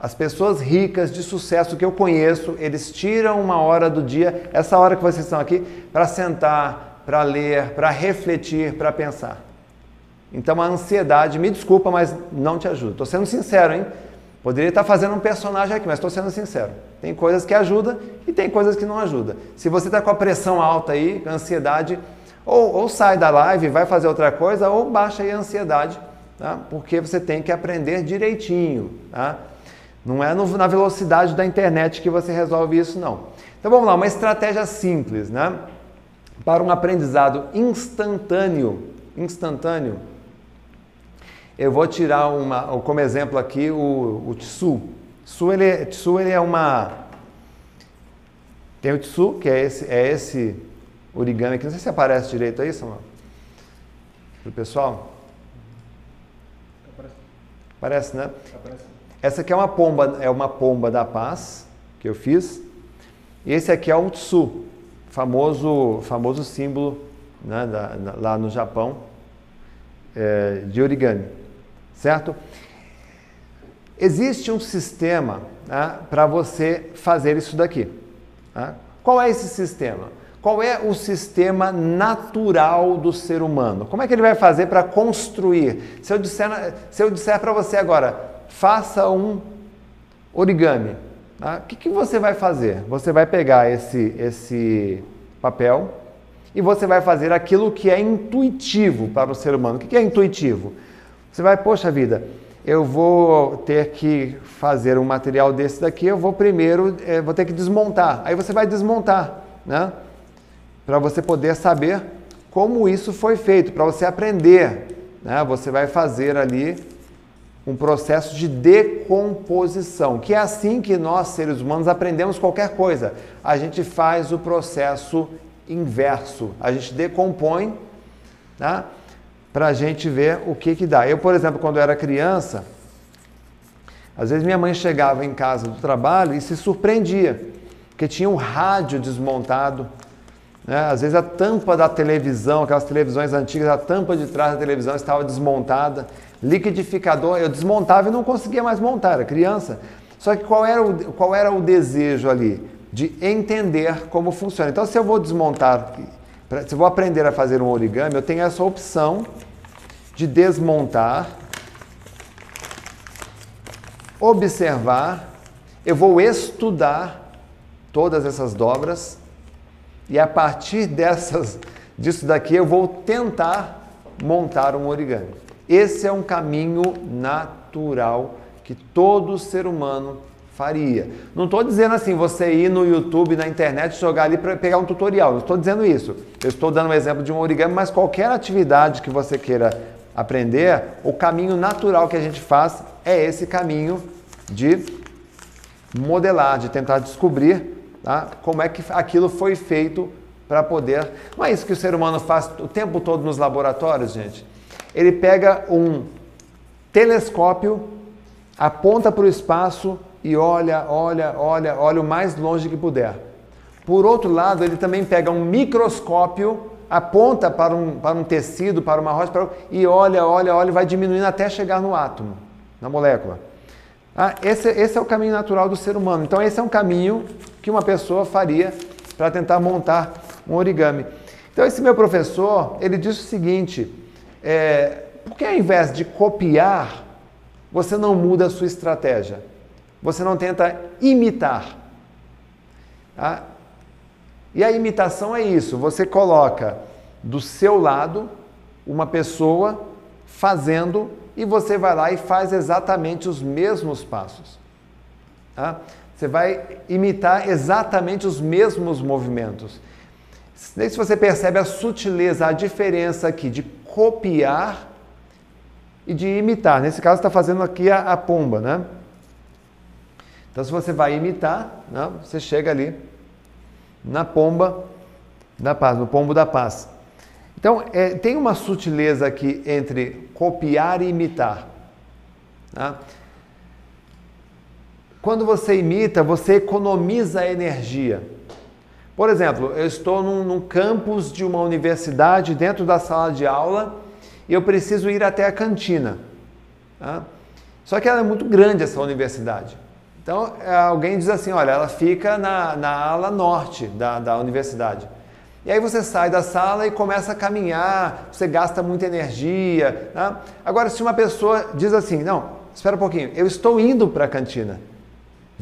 As pessoas ricas de sucesso que eu conheço, eles tiram uma hora do dia, essa hora que vocês estão aqui, para sentar, para ler, para refletir, para pensar. Então a ansiedade, me desculpa, mas não te ajuda. Estou sendo sincero, hein? Poderia estar fazendo um personagem aqui, mas estou sendo sincero. Tem coisas que ajudam e tem coisas que não ajudam. Se você está com a pressão alta aí, ansiedade, ou, ou sai da live, vai fazer outra coisa, ou baixa aí a ansiedade, tá? porque você tem que aprender direitinho. Tá? Não é no, na velocidade da internet que você resolve isso, não. Então vamos lá, uma estratégia simples, né? Para um aprendizado instantâneo, instantâneo, eu vou tirar uma, como exemplo aqui o, o Tsu. Tsu ele, é, tsu ele é uma. Tem o Tsu, que é esse, é esse origami aqui. Não sei se aparece direito aí, Samuel. Para o pessoal? Aparece. Aparece, né? Aparece. Essa aqui é uma pomba, é uma pomba da paz que eu fiz. Esse aqui é o Tsu, famoso, famoso símbolo né, da, lá no Japão é, de origami, certo? Existe um sistema né, para você fazer isso daqui. Né? Qual é esse sistema? Qual é o sistema natural do ser humano? Como é que ele vai fazer para construir? Se eu disser, se eu disser para você agora, faça um origami, tá? o que, que você vai fazer? Você vai pegar esse, esse papel e você vai fazer aquilo que é intuitivo para o ser humano. O que, que é intuitivo? Você vai, poxa vida, eu vou ter que fazer um material desse daqui, eu vou primeiro, é, vou ter que desmontar. Aí você vai desmontar, né? Para você poder saber como isso foi feito, para você aprender. Né? Você vai fazer ali um processo de decomposição, que é assim que nós, seres humanos, aprendemos qualquer coisa. A gente faz o processo inverso, a gente decompõe, tá? para a gente ver o que que dá. Eu, por exemplo, quando era criança, às vezes minha mãe chegava em casa do trabalho e se surpreendia, porque tinha um rádio desmontado, né? às vezes a tampa da televisão, aquelas televisões antigas, a tampa de trás da televisão estava desmontada, liquidificador, eu desmontava e não conseguia mais montar, era criança. Só que qual era o, qual era o desejo ali? De entender como funciona. Então, se eu vou desmontar se eu vou aprender a fazer um origami, eu tenho essa opção de desmontar, observar, eu vou estudar todas essas dobras e a partir dessas disso daqui eu vou tentar montar um origami. Esse é um caminho natural que todo ser humano faria. Não estou dizendo assim, você ir no YouTube, na internet, jogar ali para pegar um tutorial. Não estou dizendo isso. Eu estou dando um exemplo de um origami, mas qualquer atividade que você queira aprender, o caminho natural que a gente faz é esse caminho de modelar, de tentar descobrir tá? como é que aquilo foi feito para poder. Não é isso que o ser humano faz o tempo todo nos laboratórios, gente? Ele pega um telescópio, aponta para o espaço e olha, olha, olha, olha o mais longe que puder. Por outro lado, ele também pega um microscópio, aponta para um, para um tecido, para uma rocha, para... e olha, olha, olha, e vai diminuindo até chegar no átomo, na molécula. Ah, esse, esse é o caminho natural do ser humano. Então, esse é um caminho que uma pessoa faria para tentar montar um origami. Então, esse meu professor, ele disse o seguinte, é, por que ao invés de copiar, você não muda a sua estratégia? Você não tenta imitar. Tá? E a imitação é isso: você coloca do seu lado uma pessoa fazendo e você vai lá e faz exatamente os mesmos passos. Tá? Você vai imitar exatamente os mesmos movimentos. Se você percebe a sutileza, a diferença aqui de copiar e de imitar. Nesse caso, está fazendo aqui a, a pomba, né? Então, se você vai imitar, né, você chega ali na pomba da paz, no pombo da paz. Então, é, tem uma sutileza aqui entre copiar e imitar. Tá? Quando você imita, você economiza energia. Por exemplo, eu estou num, num campus de uma universidade, dentro da sala de aula, e eu preciso ir até a cantina. Tá? Só que ela é muito grande, essa universidade. Então, é, alguém diz assim: olha, ela fica na, na ala norte da, da universidade. E aí você sai da sala e começa a caminhar, você gasta muita energia. Né? Agora, se uma pessoa diz assim: não, espera um pouquinho, eu estou indo para a cantina.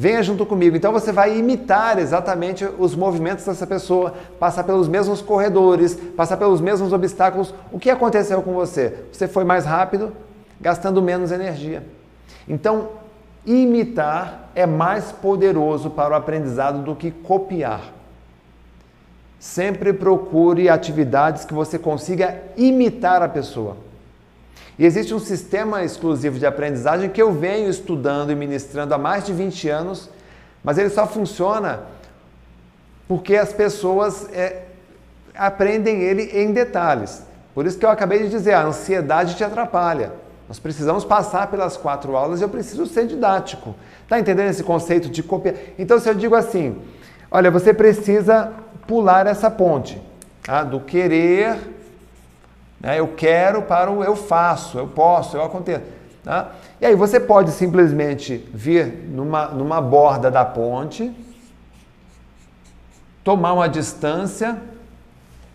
Venha junto comigo. Então você vai imitar exatamente os movimentos dessa pessoa, passar pelos mesmos corredores, passar pelos mesmos obstáculos. O que aconteceu com você? Você foi mais rápido, gastando menos energia. Então, imitar é mais poderoso para o aprendizado do que copiar. Sempre procure atividades que você consiga imitar a pessoa. E existe um sistema exclusivo de aprendizagem que eu venho estudando e ministrando há mais de 20 anos, mas ele só funciona porque as pessoas é, aprendem ele em detalhes. Por isso que eu acabei de dizer, a ansiedade te atrapalha. Nós precisamos passar pelas quatro aulas e eu preciso ser didático. Está entendendo esse conceito de copiar? Então, se eu digo assim, olha, você precisa pular essa ponte tá? do querer né? Eu quero para o eu faço, eu posso, eu aconteço. Tá? E aí você pode simplesmente vir numa, numa borda da ponte, tomar uma distância,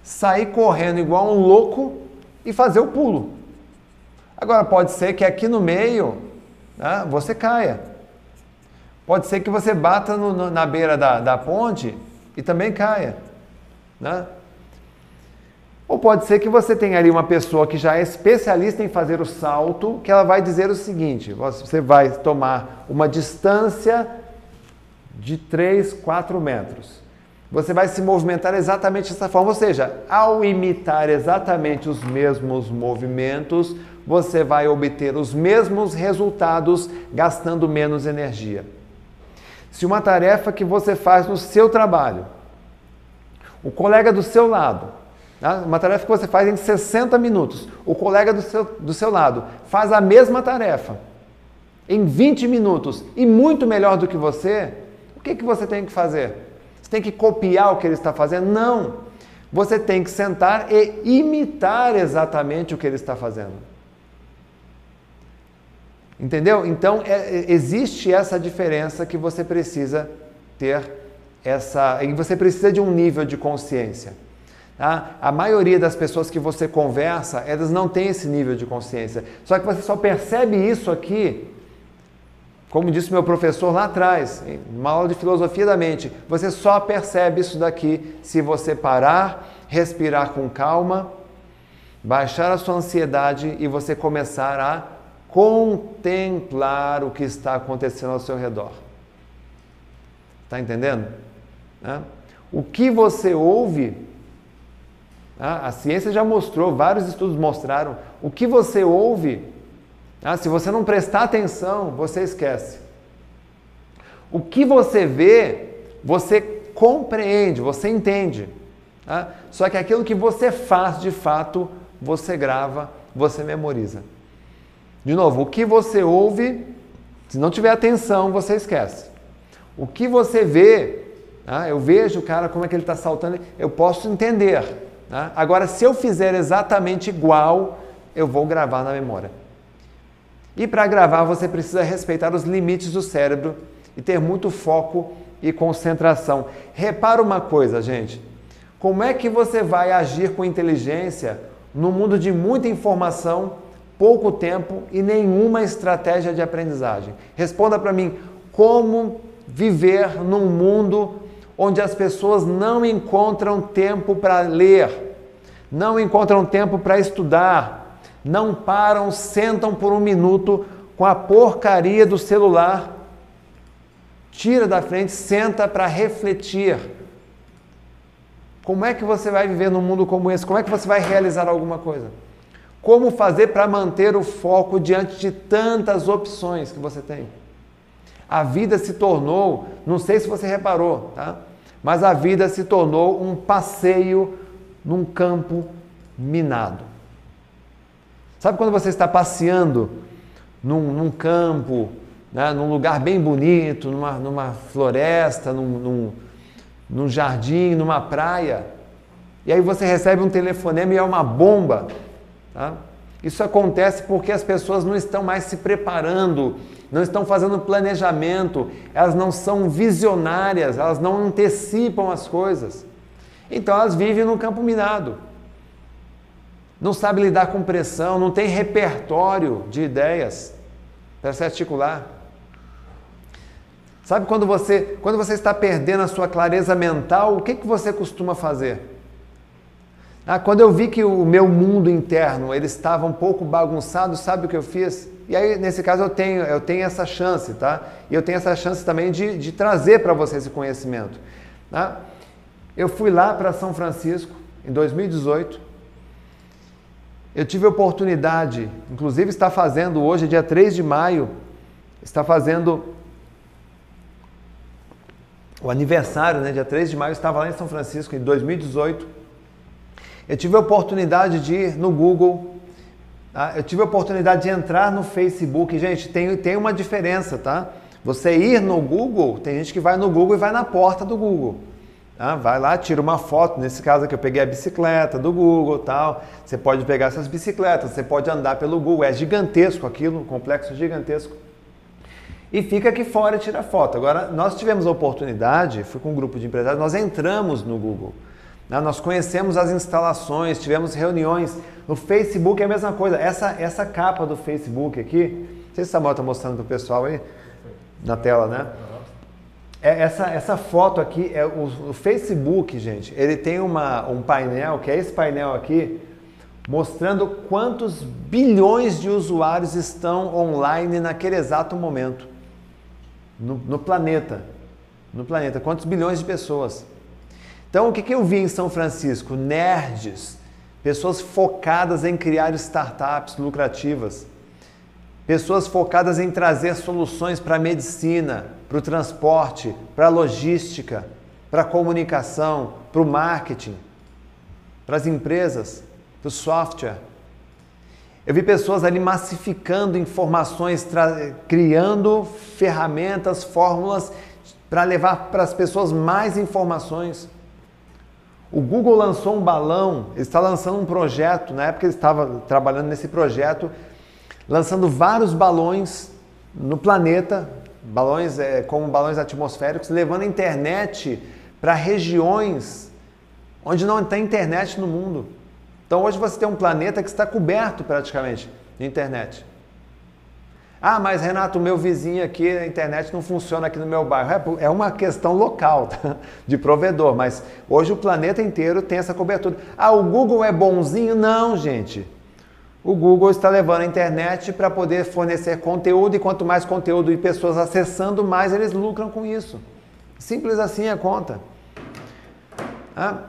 sair correndo igual um louco e fazer o pulo. Agora pode ser que aqui no meio né, você caia. Pode ser que você bata no, na beira da, da ponte e também caia. Né? Ou pode ser que você tenha ali uma pessoa que já é especialista em fazer o salto, que ela vai dizer o seguinte: você vai tomar uma distância de 3, 4 metros. Você vai se movimentar exatamente dessa forma, ou seja, ao imitar exatamente os mesmos movimentos, você vai obter os mesmos resultados gastando menos energia. Se uma tarefa que você faz no seu trabalho, o colega do seu lado Tá? Uma tarefa que você faz em 60 minutos. O colega do seu, do seu lado faz a mesma tarefa em 20 minutos e muito melhor do que você. O que, que você tem que fazer? Você tem que copiar o que ele está fazendo? Não. Você tem que sentar e imitar exatamente o que ele está fazendo. Entendeu? Então, é, é existe essa diferença que você precisa ter essa. E você precisa de um nível de consciência. Tá? A maioria das pessoas que você conversa, elas não têm esse nível de consciência. Só que você só percebe isso aqui, como disse meu professor lá atrás, em uma aula de filosofia da mente. Você só percebe isso daqui se você parar, respirar com calma, baixar a sua ansiedade e você começar a contemplar o que está acontecendo ao seu redor. Está entendendo? O que você ouve a ciência já mostrou, vários estudos mostraram. O que você ouve, ah, se você não prestar atenção, você esquece. O que você vê, você compreende, você entende. Ah, só que aquilo que você faz de fato, você grava, você memoriza. De novo, o que você ouve, se não tiver atenção, você esquece. O que você vê, ah, eu vejo o cara como é que ele está saltando, eu posso entender. Tá? Agora, se eu fizer exatamente igual, eu vou gravar na memória. E para gravar, você precisa respeitar os limites do cérebro e ter muito foco e concentração. Repara uma coisa, gente. Como é que você vai agir com inteligência no mundo de muita informação, pouco tempo e nenhuma estratégia de aprendizagem? Responda para mim, como viver num mundo onde as pessoas não encontram tempo para ler, não encontram tempo para estudar, não param, sentam por um minuto com a porcaria do celular, tira da frente, senta para refletir. Como é que você vai viver num mundo como esse? Como é que você vai realizar alguma coisa? Como fazer para manter o foco diante de tantas opções que você tem? A vida se tornou, não sei se você reparou, tá? Mas a vida se tornou um passeio num campo minado. Sabe quando você está passeando num, num campo, né, num lugar bem bonito, numa, numa floresta, num, num, num jardim, numa praia, e aí você recebe um telefonema e é uma bomba. Tá? Isso acontece porque as pessoas não estão mais se preparando não estão fazendo planejamento, elas não são visionárias, elas não antecipam as coisas. Então elas vivem no campo minado. Não sabe lidar com pressão, não tem repertório de ideias para se articular. Sabe quando você, quando você está perdendo a sua clareza mental, o que, que você costuma fazer? Ah, quando eu vi que o meu mundo interno ele estava um pouco bagunçado, sabe o que eu fiz? E aí, nesse caso, eu tenho, eu tenho essa chance, tá? E eu tenho essa chance também de, de trazer para você esse conhecimento. Tá? Eu fui lá para São Francisco em 2018. Eu tive a oportunidade, inclusive está fazendo hoje, dia 3 de maio, está fazendo o aniversário, né? Dia 3 de maio, eu estava lá em São Francisco em 2018 eu tive a oportunidade de ir no Google, tá? eu tive a oportunidade de entrar no Facebook. Gente, tem, tem uma diferença, tá? Você ir no Google, tem gente que vai no Google e vai na porta do Google. Tá? Vai lá, tira uma foto. Nesse caso aqui, eu peguei a bicicleta do Google tal. Você pode pegar essas bicicletas, você pode andar pelo Google. É gigantesco aquilo, um complexo gigantesco. E fica aqui fora e tira foto. Agora, nós tivemos a oportunidade, fui com um grupo de empresários, nós entramos no Google. Né? Nós conhecemos as instalações, tivemos reuniões. No Facebook é a mesma coisa. Essa, essa capa do Facebook aqui, não sei se Samuel está mostrando para o pessoal aí na tela, né? É, essa, essa foto aqui, é o, o, Facebook, gente, ele tem uma, um painel, que é esse painel aqui, mostrando quantos bilhões de usuários estão online naquele exato momento. No, no planeta. No planeta. Quantos bilhões de pessoas. Então, o que, que eu vi em São Francisco? Nerds, pessoas focadas em criar startups lucrativas, pessoas focadas em trazer soluções para a medicina, para o transporte, para a logística, para a comunicação, para o marketing, para as empresas, para o software. Eu vi pessoas ali massificando informações, criando ferramentas, fórmulas para levar para as pessoas mais informações. O Google lançou um balão, está lançando um projeto, na época ele estava trabalhando nesse projeto, lançando vários balões no planeta, balões é, como balões atmosféricos, levando a internet para regiões onde não tem internet no mundo. Então hoje você tem um planeta que está coberto praticamente de internet. Ah, mas Renato, meu vizinho aqui, a internet não funciona aqui no meu bairro. É, é uma questão local tá? de provedor, mas hoje o planeta inteiro tem essa cobertura. Ah, o Google é bonzinho? Não, gente. O Google está levando a internet para poder fornecer conteúdo e quanto mais conteúdo e pessoas acessando, mais eles lucram com isso. Simples assim a conta. Ah.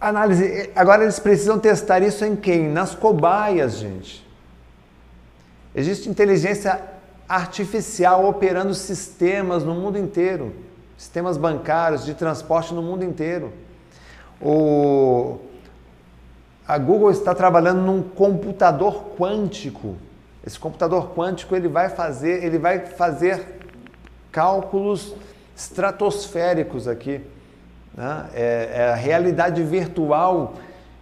Análise. Agora eles precisam testar isso em quem? Nas cobaias, gente. Existe inteligência artificial operando sistemas no mundo inteiro, sistemas bancários, de transporte no mundo inteiro. O, a Google está trabalhando num computador quântico. Esse computador quântico ele vai fazer, ele vai fazer cálculos estratosféricos aqui. Né? É, é, a realidade virtual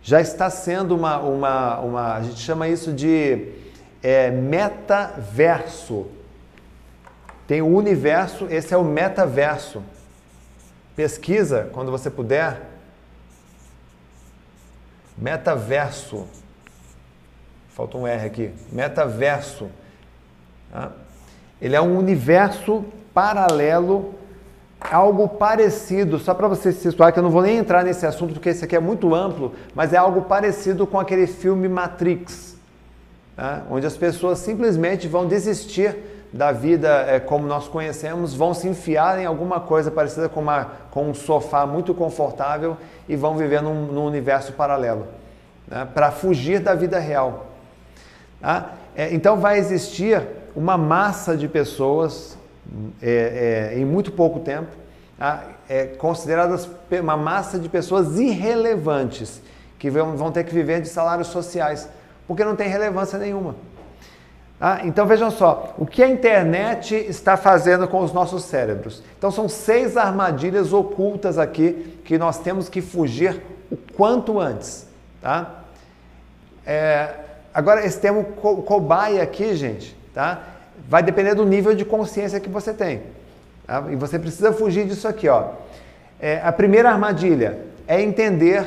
já está sendo uma, uma, uma, a gente chama isso de é metaverso. Tem o universo, esse é o metaverso. Pesquisa quando você puder. Metaverso. Falta um R aqui. Metaverso. Tá? Ele é um universo paralelo, algo parecido, só para você se situar, que eu não vou nem entrar nesse assunto porque esse aqui é muito amplo, mas é algo parecido com aquele filme Matrix né? onde as pessoas simplesmente vão desistir da vida é, como nós conhecemos, vão se enfiar em alguma coisa parecida com, uma, com um sofá muito confortável e vão viver num, num universo paralelo, né? para fugir da vida real. Tá? É, então vai existir uma massa de pessoas é, é em muito pouco tempo, tá? é, consideradas uma massa de pessoas irrelevantes que vão, vão ter que viver de salários sociais porque não tem relevância nenhuma. Ah, então vejam só, o que a internet está fazendo com os nossos cérebros. Então são seis armadilhas ocultas aqui que nós temos que fugir o quanto antes. Tá? É, agora, esse termo co cobaia aqui, gente, tá? vai depender do nível de consciência que você tem. Tá? E você precisa fugir disso aqui. Ó. É, a primeira armadilha é entender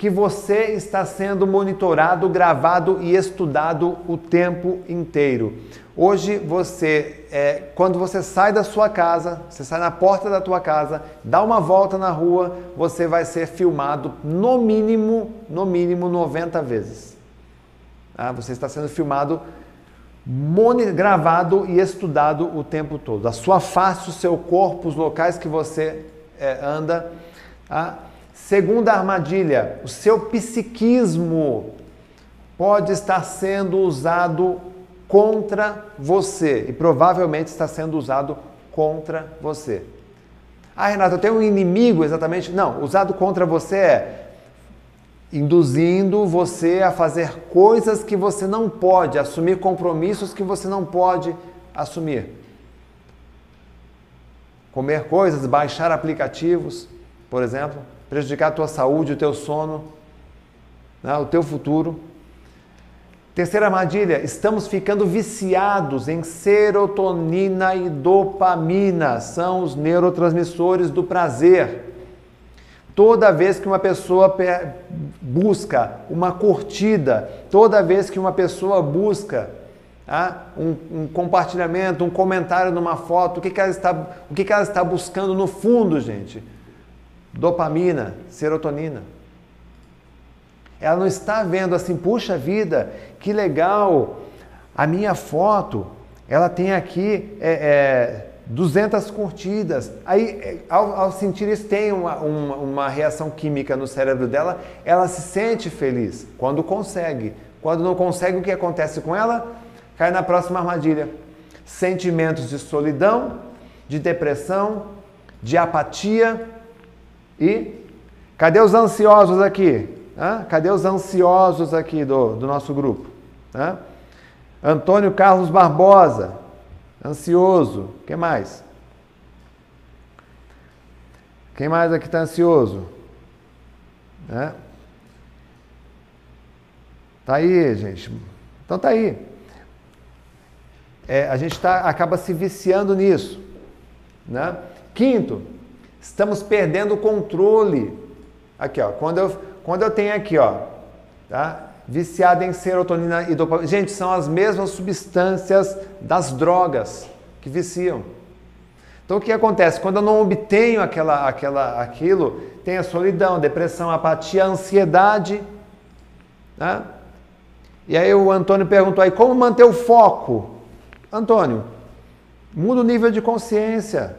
que você está sendo monitorado, gravado e estudado o tempo inteiro. Hoje você, é, quando você sai da sua casa, você sai na porta da tua casa, dá uma volta na rua, você vai ser filmado no mínimo, no mínimo 90 vezes. Ah, você está sendo filmado, gravado e estudado o tempo todo. A sua face, o seu corpo, os locais que você é, anda. Ah, Segunda armadilha, o seu psiquismo pode estar sendo usado contra você e provavelmente está sendo usado contra você. Ah, Renato, eu tenho um inimigo exatamente? Não, usado contra você é induzindo você a fazer coisas que você não pode, assumir compromissos que você não pode assumir. Comer coisas, baixar aplicativos, por exemplo prejudicar a tua saúde, o teu sono, né, o teu futuro. Terceira armadilha, estamos ficando viciados em serotonina e dopamina, são os neurotransmissores do prazer. Toda vez que uma pessoa busca uma curtida, toda vez que uma pessoa busca ah, um, um, compartilhamento, um comentário numa foto, o que, que, ela está, o que, que ela está buscando no fundo, gente? Dopamina, serotonina. Ela não está vendo assim, puxa vida, que legal, a minha foto, ela tem aqui é, é, 200 curtidas. Aí, é, ao, ao sentir isso, tem uma, uma, uma reação química no cérebro dela, ela se sente feliz quando consegue. Quando não consegue, o que acontece com ela? Cai na próxima armadilha. Sentimentos de solidão, de depressão, de apatia, e cadê os ansiosos aqui? Hã? Cadê os ansiosos aqui do, do nosso grupo? Hã? Antônio Carlos Barbosa, ansioso. Quem mais? Quem mais aqui está ansioso? Hã? Tá aí, gente. Então tá aí. É, a gente tá, acaba se viciando nisso. Né? Quinto, Estamos perdendo o controle. Aqui, ó, quando eu, quando eu tenho aqui, ó, tá? Viciado em serotonina e dopamina. Gente, são as mesmas substâncias das drogas que viciam. Então o que acontece? Quando eu não obtenho aquela, aquela, aquilo, tem a solidão, depressão, apatia, ansiedade. Né? E aí o Antônio perguntou aí, como manter o foco? Antônio, muda o nível de consciência.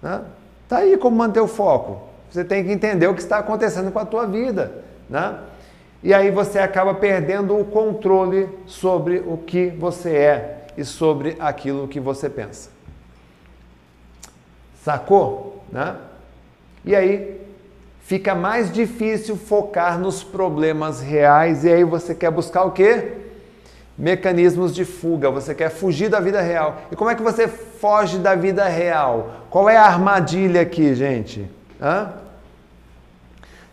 Né? Tá aí como manter o foco. Você tem que entender o que está acontecendo com a tua vida, né? E aí você acaba perdendo o controle sobre o que você é e sobre aquilo que você pensa. Sacou? Né? E aí fica mais difícil focar nos problemas reais e aí você quer buscar o quê? mecanismos de fuga, você quer fugir da vida real. E como é que você foge da vida real? Qual é a armadilha aqui, gente? Hã?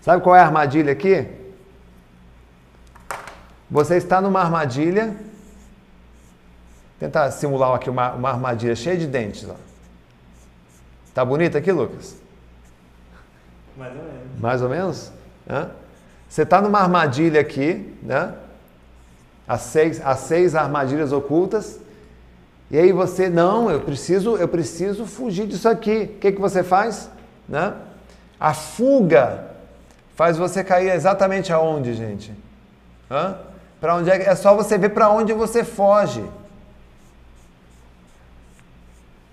Sabe qual é a armadilha aqui? Você está numa armadilha. Vou tentar simular aqui uma, uma armadilha cheia de dentes. Ó. Tá bonito aqui, Lucas? Mais ou menos. Mais ou menos? Hã? Você está numa armadilha aqui, né? as seis, as seis armadilhas ocultas. E aí você, não, eu preciso, eu preciso fugir disso aqui. O que, que você faz? Né? A fuga faz você cair exatamente aonde, gente? Para onde é, é só você ver para onde você foge.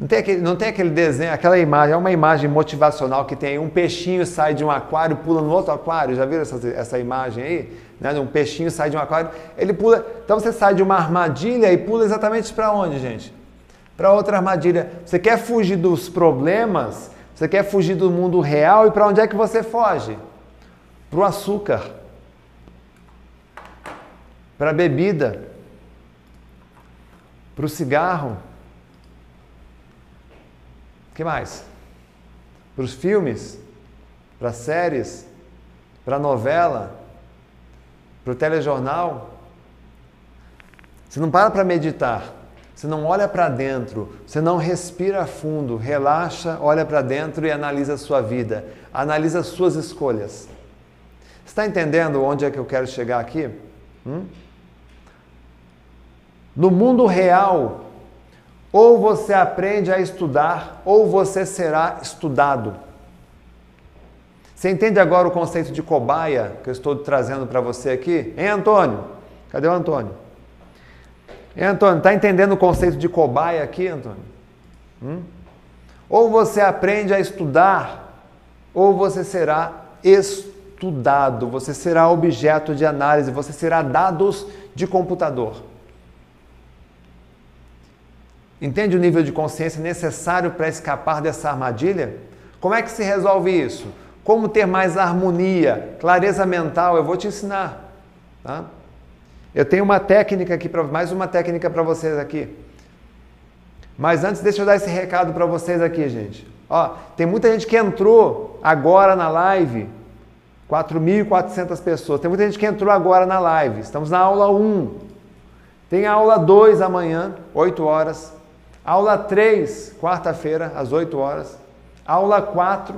Não tem, aquele, não tem aquele desenho, aquela imagem, é uma imagem motivacional que tem um peixinho sai de um aquário, pula no outro aquário. Já viram essa, essa imagem aí? Né? Um peixinho sai de um aquário, ele pula. Então você sai de uma armadilha e pula exatamente para onde, gente? Para outra armadilha. Você quer fugir dos problemas, você quer fugir do mundo real e para onde é que você foge? Para o açúcar, para a bebida, para o cigarro que mais? Para os filmes, para séries, para novela, para o telejornal. Você não para para meditar. você não olha para dentro, você não respira fundo, relaxa, olha para dentro e analisa a sua vida, analisa as suas escolhas. Está entendendo onde é que eu quero chegar aqui? Hum? No mundo real, ou você aprende a estudar, ou você será estudado. Você entende agora o conceito de cobaia que eu estou trazendo para você aqui? Hein, Antônio? Cadê o Antônio? Hein, Antônio, está entendendo o conceito de cobaia aqui, Antônio? Hum? Ou você aprende a estudar, ou você será estudado, você será objeto de análise, você será dados de computador. Entende o nível de consciência necessário para escapar dessa armadilha? Como é que se resolve isso? Como ter mais harmonia, clareza mental? Eu vou te ensinar. Tá? Eu tenho uma técnica aqui, pra, mais uma técnica para vocês aqui. Mas antes, deixa eu dar esse recado para vocês aqui, gente. Ó, tem muita gente que entrou agora na live, 4.400 pessoas. Tem muita gente que entrou agora na live. Estamos na aula 1. Tem a aula 2 amanhã, 8 horas. Aula 3, quarta-feira, às 8 horas. Aula 4.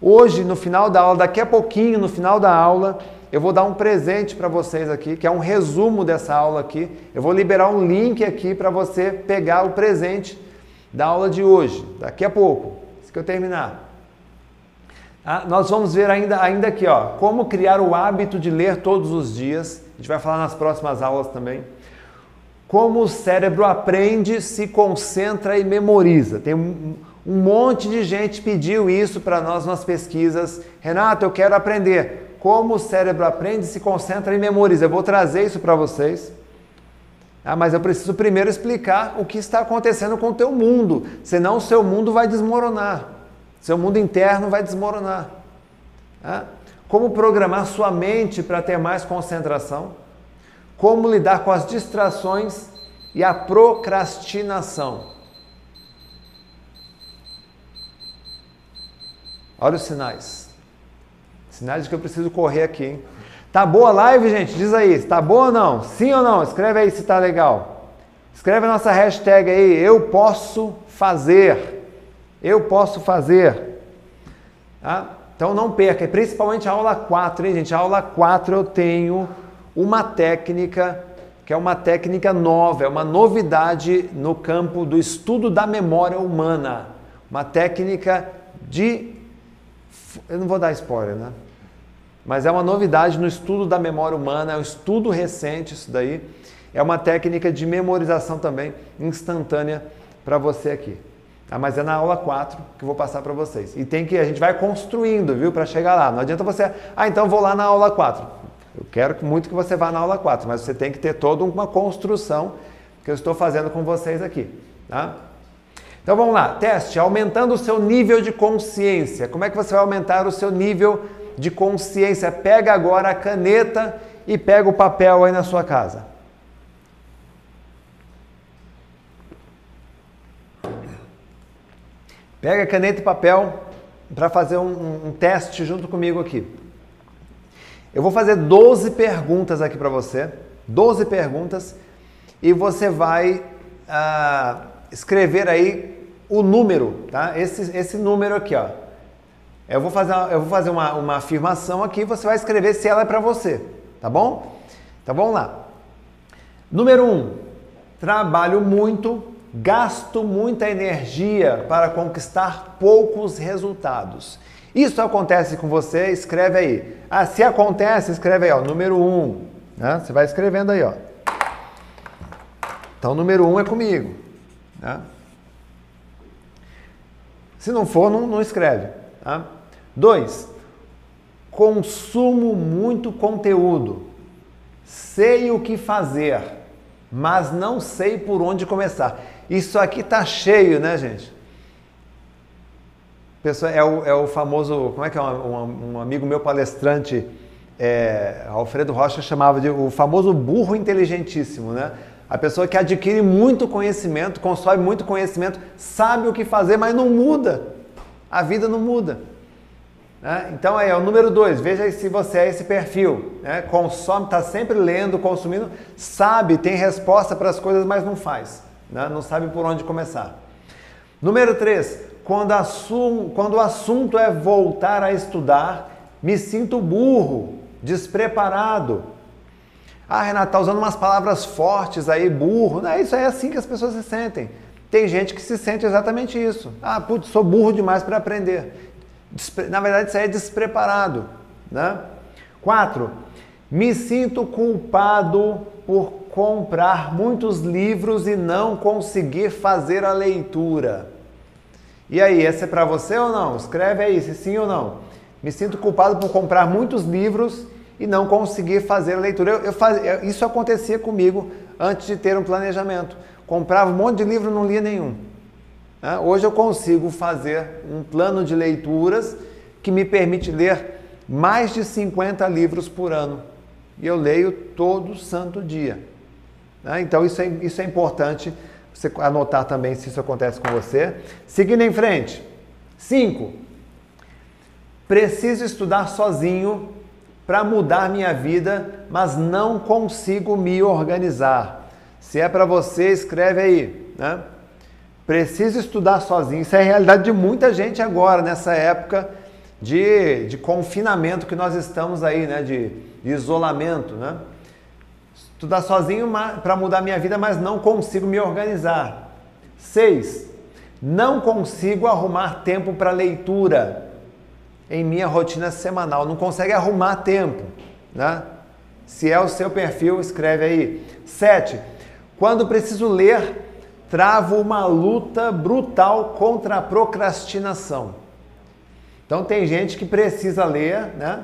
Hoje, no final da aula, daqui a pouquinho, no final da aula, eu vou dar um presente para vocês aqui, que é um resumo dessa aula aqui. Eu vou liberar um link aqui para você pegar o presente da aula de hoje, daqui a pouco, se que eu terminar. Ah, nós vamos ver ainda, ainda aqui, ó, como criar o hábito de ler todos os dias. A gente vai falar nas próximas aulas também como o cérebro aprende, se concentra e memoriza. Tem um, um monte de gente pediu isso para nós nas pesquisas. Renato, eu quero aprender como o cérebro aprende, se concentra e memoriza. Eu vou trazer isso para vocês. Ah, mas eu preciso primeiro explicar o que está acontecendo com o teu mundo, senão o seu mundo vai desmoronar. Seu mundo interno vai desmoronar. Ah, como programar sua mente para ter mais concentração? Como lidar com as distrações e a procrastinação. Olha os sinais. Sinais de que eu preciso correr aqui, hein? Tá boa a live, gente? Diz aí, tá boa ou não? Sim ou não? Escreve aí se tá legal. Escreve a nossa hashtag aí, eu posso fazer. Eu posso fazer. Tá? Então não perca, principalmente a aula 4, hein, gente? A aula 4 eu tenho uma técnica que é uma técnica nova, é uma novidade no campo do estudo da memória humana. Uma técnica de. Eu não vou dar spoiler, né? Mas é uma novidade no estudo da memória humana, é um estudo recente isso daí. É uma técnica de memorização também instantânea para você aqui. Tá? Mas é na aula 4 que eu vou passar para vocês. E tem que a gente vai construindo, viu, para chegar lá. Não adianta você, ah, então vou lá na aula 4. Eu quero muito que você vá na aula 4, mas você tem que ter toda uma construção que eu estou fazendo com vocês aqui. Tá? Então vamos lá, teste, aumentando o seu nível de consciência. Como é que você vai aumentar o seu nível de consciência? Pega agora a caneta e pega o papel aí na sua casa. Pega caneta e papel para fazer um, um teste junto comigo aqui. Eu vou fazer 12 perguntas aqui para você, 12 perguntas, e você vai ah, escrever aí o número, tá? Esse, esse número aqui, ó. Eu vou fazer, eu vou fazer uma, uma afirmação aqui, você vai escrever se ela é para você, tá bom? Então vamos lá. Número 1. Um, trabalho muito, gasto muita energia para conquistar poucos resultados. Isso acontece com você, escreve aí. Ah, se acontece, escreve aí, ó, número 1. Um, né? Você vai escrevendo aí, ó. Então, número 1 um é comigo. Né? Se não for, não, não escreve. Tá? Dois, consumo muito conteúdo. Sei o que fazer, mas não sei por onde começar. Isso aqui tá cheio, né, gente? Pessoa, é, o, é o famoso, como é que é um, um amigo meu palestrante, é, Alfredo Rocha, chamava de o famoso burro inteligentíssimo, né? A pessoa que adquire muito conhecimento, consome muito conhecimento, sabe o que fazer, mas não muda. A vida não muda. Né? Então aí é o número dois, veja se você é esse perfil. Né? Consome, está sempre lendo, consumindo, sabe, tem resposta para as coisas, mas não faz. né? não sabe por onde começar. Número 3, quando, quando o assunto é voltar a estudar, me sinto burro, despreparado. Ah, Renata, tá usando umas palavras fortes aí, burro. Não, isso é assim que as pessoas se sentem. Tem gente que se sente exatamente isso. Ah, putz, sou burro demais para aprender. Na verdade, isso aí é despreparado. Né? Quatro, me sinto culpado por comprar muitos livros e não conseguir fazer a leitura. E aí, essa é para você ou não? Escreve aí se sim ou não. Me sinto culpado por comprar muitos livros e não conseguir fazer a leitura. Eu, eu faz, isso acontecia comigo antes de ter um planejamento. Comprava um monte de livro e não lia nenhum. Né? Hoje eu consigo fazer um plano de leituras que me permite ler mais de 50 livros por ano. E eu leio todo santo dia. Né? Então isso é, isso é importante você anotar também se isso acontece com você. Seguindo em frente. 5. Preciso estudar sozinho para mudar minha vida, mas não consigo me organizar. Se é para você, escreve aí, né? Preciso estudar sozinho. Isso é a realidade de muita gente agora, nessa época de, de confinamento que nós estamos aí, né? De, de isolamento, né? Estudar sozinho para mudar minha vida, mas não consigo me organizar. 6. Não consigo arrumar tempo para leitura em minha rotina semanal. Não consegue arrumar tempo, né? Se é o seu perfil, escreve aí. 7. Quando preciso ler, travo uma luta brutal contra a procrastinação. Então tem gente que precisa ler, né?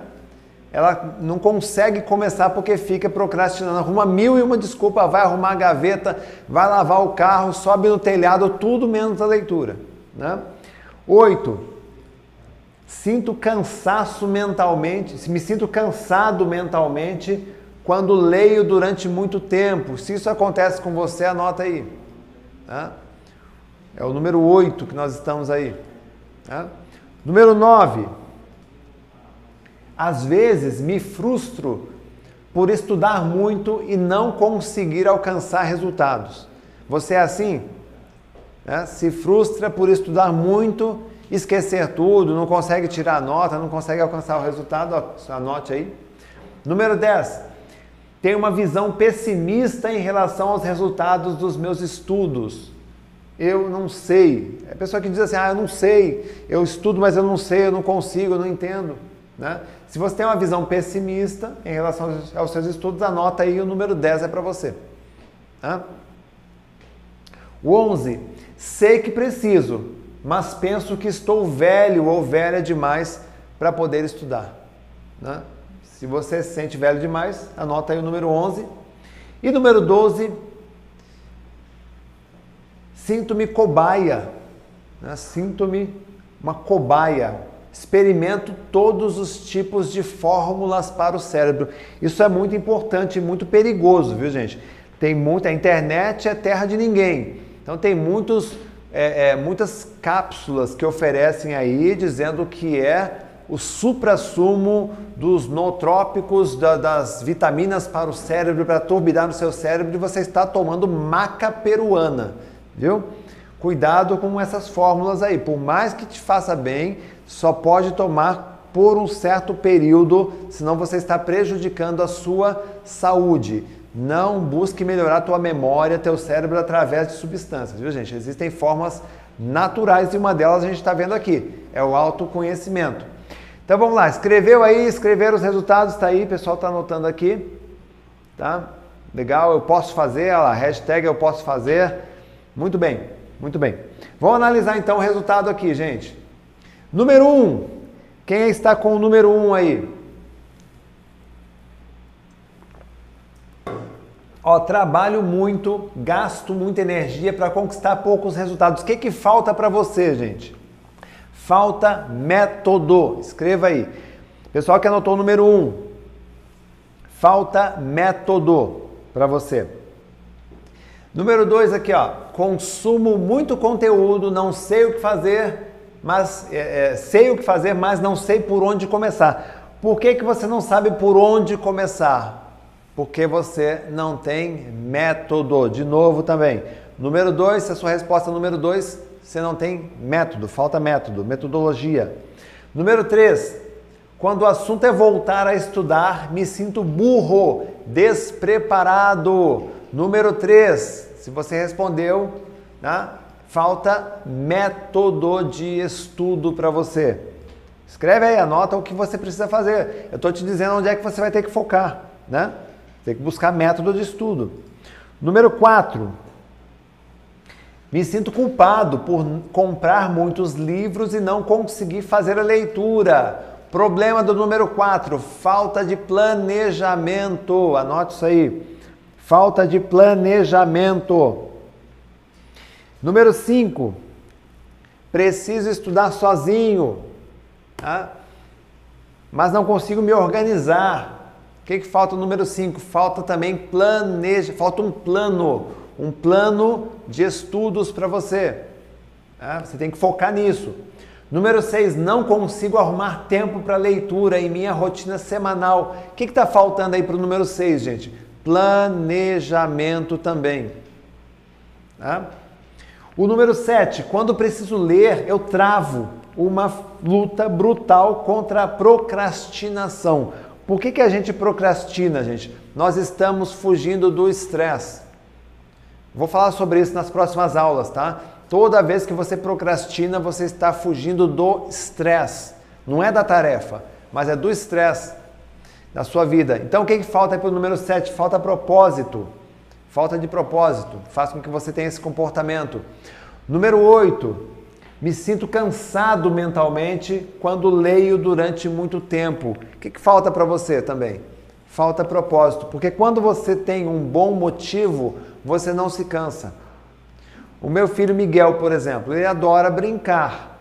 Ela não consegue começar porque fica procrastinando, arruma mil e uma desculpa, vai arrumar a gaveta, vai lavar o carro, sobe no telhado, tudo menos a leitura. Né? Oito, sinto cansaço mentalmente, me sinto cansado mentalmente quando leio durante muito tempo. Se isso acontece com você, anota aí. Né? É o número 8 que nós estamos aí. Né? Número 9. Às vezes me frustro por estudar muito e não conseguir alcançar resultados. Você é assim? Né? Se frustra por estudar muito, esquecer tudo, não consegue tirar a nota, não consegue alcançar o resultado, anote aí. Número 10 tenho uma visão pessimista em relação aos resultados dos meus estudos. Eu não sei. É a pessoa que diz assim: ah, eu não sei, eu estudo, mas eu não sei, eu não consigo, eu não entendo. Né? Se você tem uma visão pessimista em relação aos seus estudos, anota aí o número 10 é para você. Tá? O 11. Sei que preciso, mas penso que estou velho ou velha demais para poder estudar. Né? Se você se sente velho demais, anota aí o número 11. E número 12, sinto-me cobaia. Né? Sinto-me uma cobaia. Experimento todos os tipos de fórmulas para o cérebro. Isso é muito importante e muito perigoso, viu, gente? Tem muita. A internet é terra de ninguém. Então, tem muitos, é, é, muitas cápsulas que oferecem aí dizendo que é o supra-sumo dos nootrópicos, da, das vitaminas para o cérebro, para turbinar no seu cérebro, e você está tomando maca peruana, viu? Cuidado com essas fórmulas aí. Por mais que te faça bem, só pode tomar por um certo período, senão você está prejudicando a sua saúde. Não busque melhorar a tua memória, teu cérebro através de substâncias, viu gente? Existem formas naturais e uma delas a gente está vendo aqui, é o autoconhecimento. Então vamos lá, escreveu aí, escreveram os resultados, está aí, o pessoal está anotando aqui. Tá? Legal, eu posso fazer, olha lá, hashtag eu posso fazer. Muito bem, muito bem. Vamos analisar então o resultado aqui, gente. Número 1. Um, quem está com o número 1 um aí? Ó, trabalho muito, gasto muita energia para conquistar poucos resultados. O que, que falta para você, gente? Falta método. Escreva aí. Pessoal que anotou o número 1. Um, falta método para você. Número 2 aqui, ó. Consumo muito conteúdo, não sei o que fazer, mas é, é, sei o que fazer, mas não sei por onde começar. Por que, que você não sabe por onde começar? Porque você não tem método. De novo também. Número 2, se a sua resposta é número 2, você não tem método, falta método, metodologia. Número 3, quando o assunto é voltar a estudar, me sinto burro, despreparado. Número 3, se você respondeu, né, falta método de estudo para você. Escreve aí, anota o que você precisa fazer. Eu estou te dizendo onde é que você vai ter que focar, né? Tem que buscar método de estudo. Número 4. Me sinto culpado por comprar muitos livros e não conseguir fazer a leitura. Problema do número 4, falta de planejamento. Anote isso aí. Falta de planejamento. Número 5, preciso estudar sozinho, tá? mas não consigo me organizar que, que falta o número 5? Falta também planeja, falta um plano, um plano de estudos para você. Tá? Você tem que focar nisso. Número 6, não consigo arrumar tempo para leitura em minha rotina semanal. O que está faltando aí para o número 6, gente? Planejamento também. Tá? O número 7, quando preciso ler, eu travo uma luta brutal contra a procrastinação. Por que, que a gente procrastina, gente? Nós estamos fugindo do estresse. Vou falar sobre isso nas próximas aulas, tá? Toda vez que você procrastina, você está fugindo do estresse. Não é da tarefa, mas é do estresse da sua vida. Então, o que, que falta para o número 7? Falta propósito. Falta de propósito. Faz com que você tenha esse comportamento. Número 8. Me sinto cansado mentalmente quando leio durante muito tempo. O que, que falta para você também? Falta propósito, porque quando você tem um bom motivo, você não se cansa. O meu filho Miguel, por exemplo, ele adora brincar.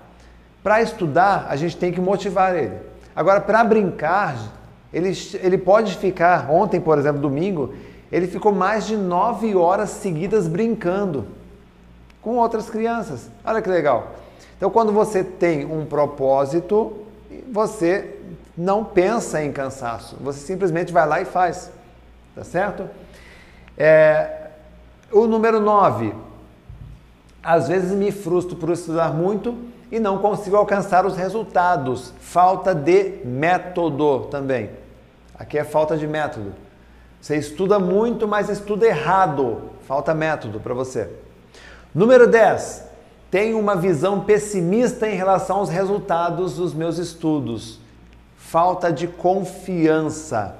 Para estudar, a gente tem que motivar ele. Agora, para brincar, ele, ele pode ficar, ontem, por exemplo, domingo, ele ficou mais de nove horas seguidas brincando com outras crianças. Olha que legal. Então, quando você tem um propósito, você não pensa em cansaço, você simplesmente vai lá e faz, tá certo? É, o número 9, às vezes me frustro por estudar muito e não consigo alcançar os resultados, falta de método também. Aqui é falta de método. Você estuda muito, mas estuda errado, falta método para você. Número 10, tenho uma visão pessimista em relação aos resultados dos meus estudos. Falta de confiança.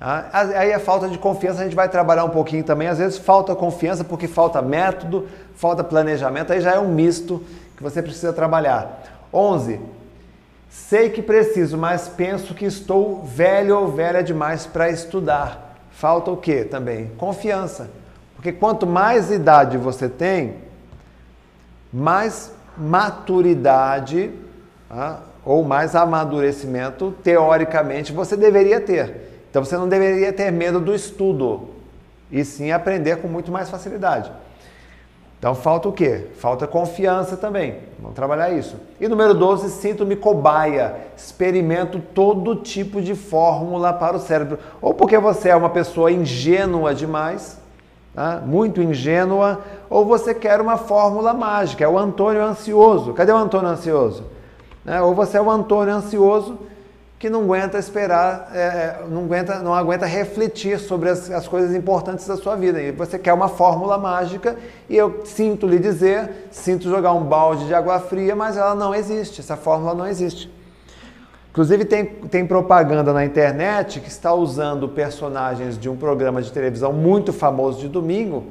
Ah, aí a falta de confiança a gente vai trabalhar um pouquinho também. Às vezes falta confiança porque falta método, falta planejamento. Aí já é um misto que você precisa trabalhar. 11. Sei que preciso, mas penso que estou velho ou velha demais para estudar. Falta o que também? Confiança. Porque quanto mais idade você tem, mais maturidade ah, ou mais amadurecimento, teoricamente, você deveria ter. Então você não deveria ter medo do estudo, e sim aprender com muito mais facilidade. Então falta o quê? Falta confiança também. Vamos trabalhar isso. E número 12, sinto-me cobaia. Experimento todo tipo de fórmula para o cérebro. Ou porque você é uma pessoa ingênua demais, tá? muito ingênua, ou você quer uma fórmula mágica, é o Antônio ansioso. Cadê o Antônio ansioso? Né? Ou você é o Antônio ansioso que não aguenta esperar, é, é, não, aguenta, não aguenta refletir sobre as, as coisas importantes da sua vida. E você quer uma fórmula mágica e eu sinto lhe dizer, sinto jogar um balde de água fria, mas ela não existe, essa fórmula não existe. Inclusive, tem, tem propaganda na internet que está usando personagens de um programa de televisão muito famoso de domingo,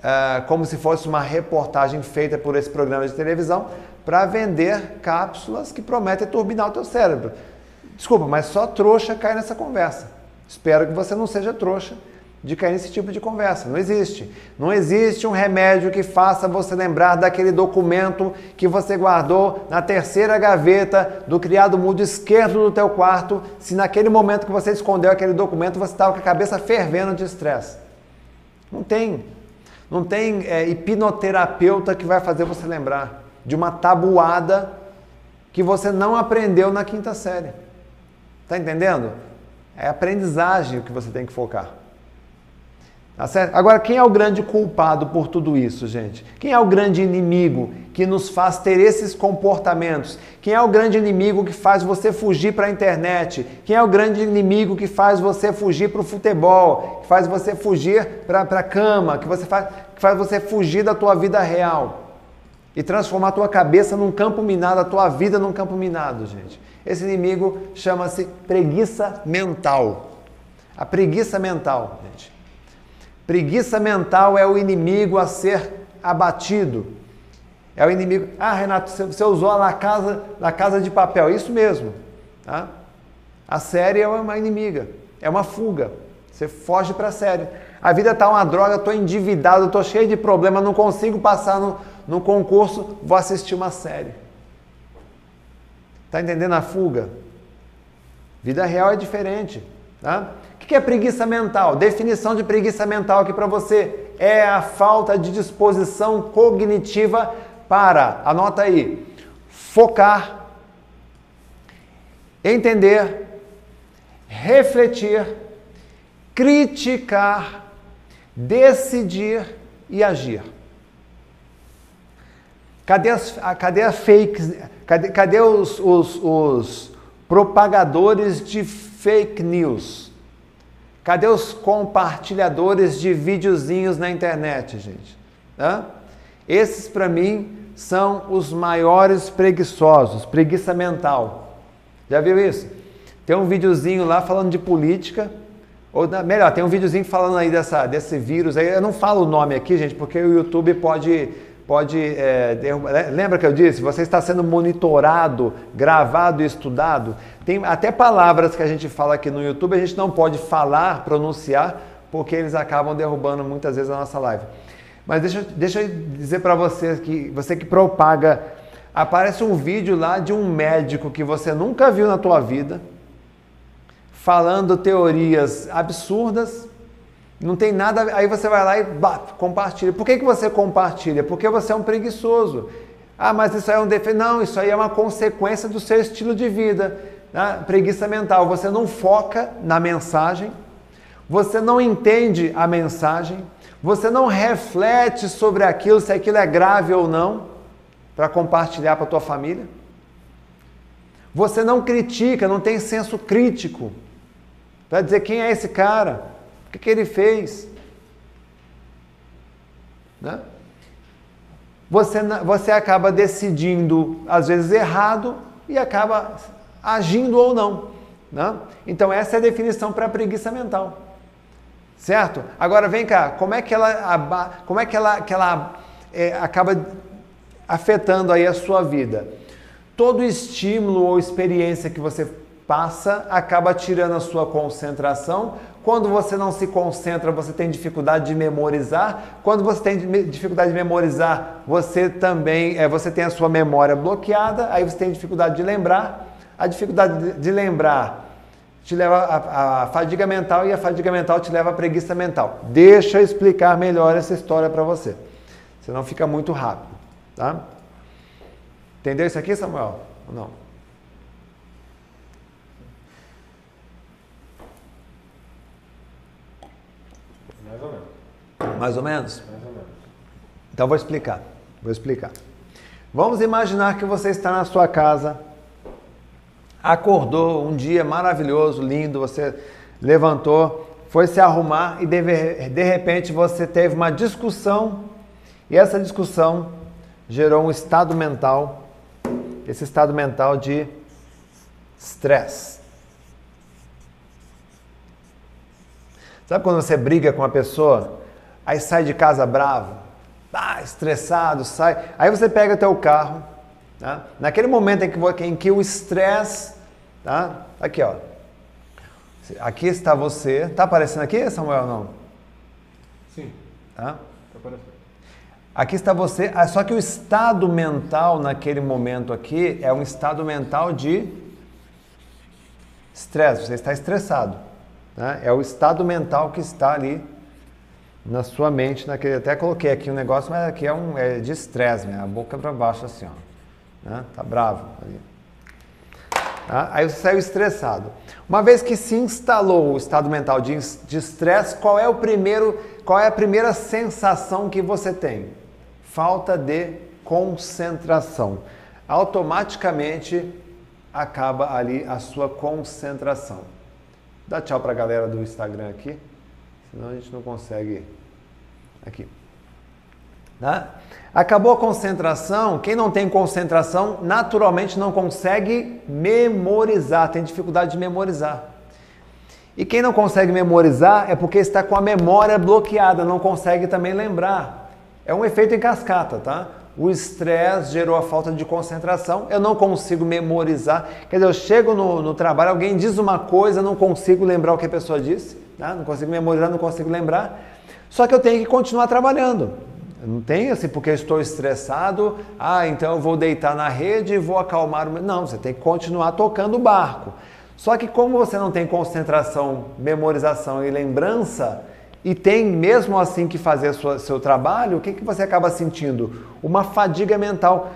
uh, como se fosse uma reportagem feita por esse programa de televisão, para vender cápsulas que prometem turbinar o teu cérebro. Desculpa, mas só trouxa cai nessa conversa. Espero que você não seja trouxa de cair nesse tipo de conversa. Não existe. Não existe um remédio que faça você lembrar daquele documento que você guardou na terceira gaveta do criado mudo esquerdo do teu quarto, se naquele momento que você escondeu aquele documento você estava com a cabeça fervendo de estresse. Não tem. Não tem é, hipnoterapeuta que vai fazer você lembrar de uma tabuada que você não aprendeu na quinta série. Tá entendendo? É aprendizagem o que você tem que focar. Tá certo? Agora, quem é o grande culpado por tudo isso, gente? Quem é o grande inimigo que nos faz ter esses comportamentos? Quem é o grande inimigo que faz você fugir para a internet? Quem é o grande inimigo que faz você fugir para o futebol? Que faz você fugir para a cama? Que, você faz, que faz você fugir da tua vida real? E transformar a tua cabeça num campo minado, a tua vida num campo minado, gente. Esse inimigo chama-se preguiça mental. A preguiça mental, gente. Preguiça mental é o inimigo a ser abatido. É o inimigo. Ah, Renato, você usou a La Casa, La Casa de Papel. Isso mesmo. Tá? A série é uma inimiga. É uma fuga. Você foge para a série. A vida está uma droga, estou endividado, estou cheio de problema, não consigo passar no, no concurso, vou assistir uma série. Está entendendo a fuga? Vida real é diferente. Tá? O que é preguiça mental? Definição de preguiça mental aqui para você é a falta de disposição cognitiva para, anota aí, focar, entender, refletir, criticar, decidir e agir. Cadê as, cadê as fakes? Cadê, cadê os, os, os propagadores de fake news? Cadê os compartilhadores de videozinhos na internet, gente? Hã? Esses, para mim, são os maiores preguiçosos, preguiça mental. Já viu isso? Tem um videozinho lá falando de política, ou melhor, tem um videozinho falando aí dessa, desse vírus aí. Eu não falo o nome aqui, gente, porque o YouTube pode pode. É, lembra que eu disse? Você está sendo monitorado, gravado e estudado. Tem até palavras que a gente fala aqui no YouTube, a gente não pode falar, pronunciar, porque eles acabam derrubando muitas vezes a nossa live. Mas deixa, deixa eu dizer para você que você que propaga, aparece um vídeo lá de um médico que você nunca viu na tua vida, falando teorias absurdas, não tem nada. Aí você vai lá e compartilha. Por que, que você compartilha? Porque você é um preguiçoso. Ah, mas isso aí é um defeito. Não, isso aí é uma consequência do seu estilo de vida. Né? Preguiça mental. Você não foca na mensagem, você não entende a mensagem, você não reflete sobre aquilo, se aquilo é grave ou não, para compartilhar para a tua família. Você não critica, não tem senso crítico. Para dizer quem é esse cara que, que ele fez? Né? Você, você acaba decidindo, às vezes, errado e acaba agindo ou não. Né? Então, essa é a definição para a preguiça mental. Certo? Agora, vem cá, como é que ela, como é que ela, que ela é, acaba afetando aí a sua vida? Todo estímulo ou experiência que você passa acaba tirando a sua concentração quando você não se concentra, você tem dificuldade de memorizar. Quando você tem dificuldade de memorizar, você também é, você tem a sua memória bloqueada. Aí você tem dificuldade de lembrar. A dificuldade de lembrar te leva à, fadiga mental e a fadiga mental te leva à preguiça mental. Deixa eu explicar melhor essa história para você. Senão fica muito rápido, tá? Entendeu isso aqui, Samuel? Ou não? Mais ou menos? Mais ou menos. Então vou explicar. Vou explicar. Vamos imaginar que você está na sua casa, acordou um dia maravilhoso, lindo, você levantou, foi se arrumar e de, de repente você teve uma discussão e essa discussão gerou um estado mental, esse estado mental de estresse. Sabe quando você briga com uma pessoa aí sai de casa bravo, ah, estressado, sai. Aí você pega teu carro, tá? naquele momento em que, em que o estresse, tá? Aqui, ó. Aqui está você. Tá aparecendo aqui, Samuel, não? Sim. Tá? Tá aparecendo. Aqui está você, ah, só que o estado mental naquele momento aqui é um estado mental de estresse, você está estressado. Né? É o estado mental que está ali na sua mente, naquele, até coloquei aqui um negócio, mas aqui é um é de estresse, né? a boca para baixo assim, ó, né? tá bravo ali. Tá? Aí você saiu estressado. Uma vez que se instalou o estado mental de estresse, qual é o primeiro, qual é a primeira sensação que você tem? Falta de concentração. Automaticamente acaba ali a sua concentração. Dá tchau para a galera do Instagram aqui, senão a gente não consegue. Aqui. Tá? Acabou a concentração, quem não tem concentração naturalmente não consegue memorizar, tem dificuldade de memorizar. E quem não consegue memorizar é porque está com a memória bloqueada, não consegue também lembrar. É um efeito em cascata, tá? O estresse gerou a falta de concentração, eu não consigo memorizar. Quer dizer, eu chego no, no trabalho, alguém diz uma coisa, não consigo lembrar o que a pessoa disse, tá? não consigo memorizar, não consigo lembrar. Só que eu tenho que continuar trabalhando. Não tem assim, porque eu estou estressado, ah, então eu vou deitar na rede e vou acalmar o. Não, você tem que continuar tocando o barco. Só que como você não tem concentração, memorização e lembrança, e tem mesmo assim que fazer sua, seu trabalho, o que, que você acaba sentindo? Uma fadiga mental.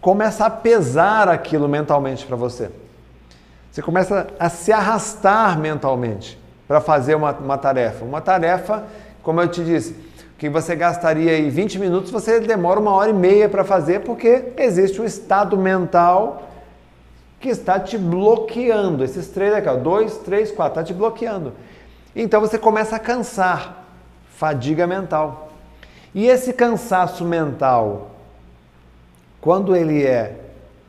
Começa a pesar aquilo mentalmente para você. Você começa a se arrastar mentalmente para fazer uma, uma tarefa. Uma tarefa, como eu te disse, que você gastaria aí 20 minutos, você demora uma hora e meia para fazer, porque existe um estado mental que está te bloqueando. Esses três aqui, ó, dois, três, quatro, está te bloqueando. Então você começa a cansar, fadiga mental. E esse cansaço mental, quando ele é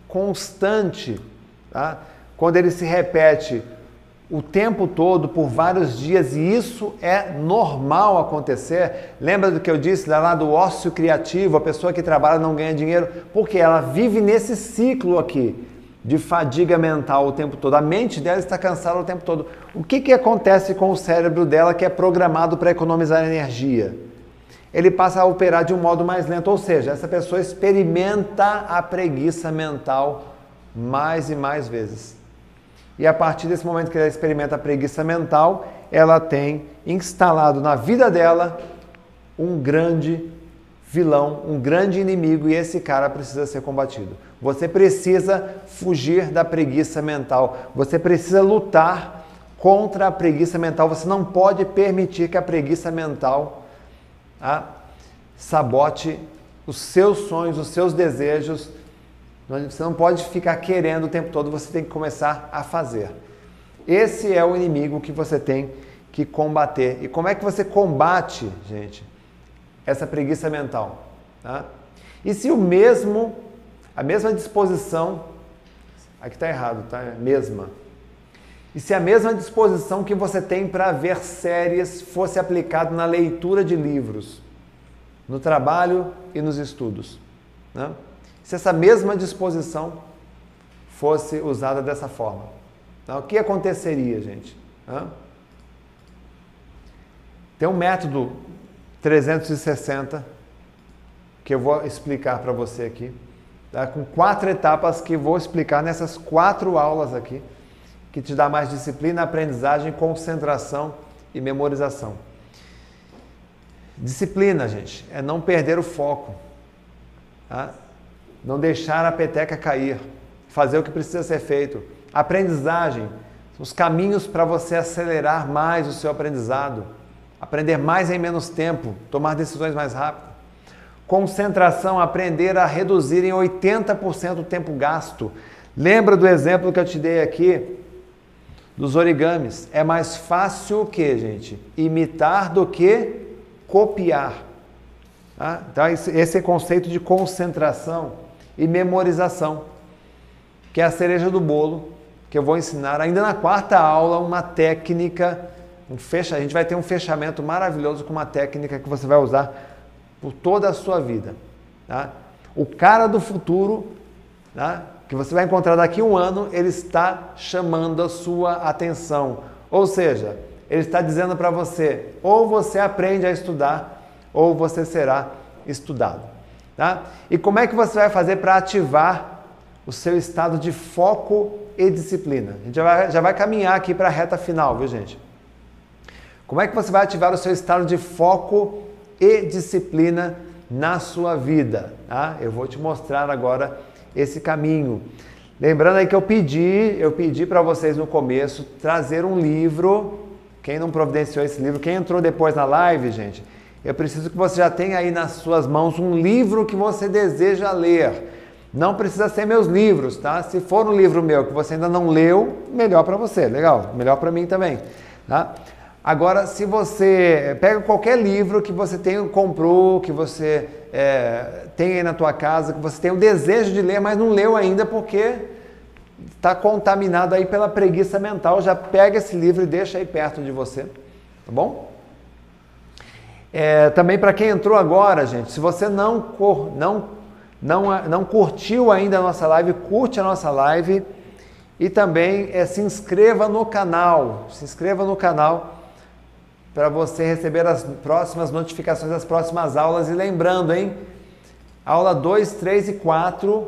constante, tá? quando ele se repete o tempo todo, por vários dias, e isso é normal acontecer. Lembra do que eu disse lá do ócio criativo, a pessoa que trabalha não ganha dinheiro, porque ela vive nesse ciclo aqui de fadiga mental o tempo todo. A mente dela está cansada o tempo todo. O que, que acontece com o cérebro dela que é programado para economizar energia? Ele passa a operar de um modo mais lento, ou seja, essa pessoa experimenta a preguiça mental mais e mais vezes. E a partir desse momento que ela experimenta a preguiça mental, ela tem instalado na vida dela um grande vilão, um grande inimigo e esse cara precisa ser combatido. Você precisa fugir da preguiça mental. Você precisa lutar contra a preguiça mental. Você não pode permitir que a preguiça mental ah, sabote os seus sonhos, os seus desejos, você não pode ficar querendo o tempo todo, você tem que começar a fazer. Esse é o inimigo que você tem que combater. E como é que você combate, gente, essa preguiça mental? Tá? E se o mesmo, a mesma disposição, aqui está errado, tá? É mesma. E se a mesma disposição que você tem para ver séries fosse aplicada na leitura de livros, no trabalho e nos estudos? Né? se essa mesma disposição fosse usada dessa forma. Então, o que aconteceria, gente? Hã? Tem um método 360 que eu vou explicar para você aqui, tá? com quatro etapas que vou explicar nessas quatro aulas aqui, que te dá mais disciplina, aprendizagem, concentração e memorização. Disciplina, gente, é não perder o foco. Tá? não deixar a peteca cair, fazer o que precisa ser feito. Aprendizagem, os caminhos para você acelerar mais o seu aprendizado, aprender mais em menos tempo, tomar decisões mais rápido. Concentração, aprender a reduzir em 80% o tempo gasto. Lembra do exemplo que eu te dei aqui dos origamis? É mais fácil o que, gente? Imitar do que copiar. Tá? Então, esse é conceito de concentração e memorização, que é a cereja do bolo, que eu vou ensinar ainda na quarta aula uma técnica, um fecha, a gente vai ter um fechamento maravilhoso com uma técnica que você vai usar por toda a sua vida. Tá? O cara do futuro, tá? que você vai encontrar daqui a um ano, ele está chamando a sua atenção. Ou seja, ele está dizendo para você: ou você aprende a estudar, ou você será estudado. Tá? E como é que você vai fazer para ativar o seu estado de foco e disciplina? A gente já vai, já vai caminhar aqui para a reta final, viu gente? Como é que você vai ativar o seu estado de foco e disciplina na sua vida? Tá? Eu vou te mostrar agora esse caminho. Lembrando aí que eu pedi, eu pedi para vocês no começo trazer um livro. Quem não providenciou esse livro, quem entrou depois na live, gente, eu preciso que você já tenha aí nas suas mãos um livro que você deseja ler. Não precisa ser meus livros, tá? Se for um livro meu que você ainda não leu, melhor para você, legal, melhor para mim também, tá? Agora, se você pega qualquer livro que você tem, comprou, que você é, tem aí na tua casa, que você tem o desejo de ler, mas não leu ainda porque está contaminado aí pela preguiça mental, já pega esse livro e deixa aí perto de você, tá bom? É, também para quem entrou agora, gente, se você não, não, não, não curtiu ainda a nossa live, curte a nossa live e também é, se inscreva no canal, se inscreva no canal para você receber as próximas notificações das próximas aulas. E lembrando, hein? Aula 2, 3 e 4,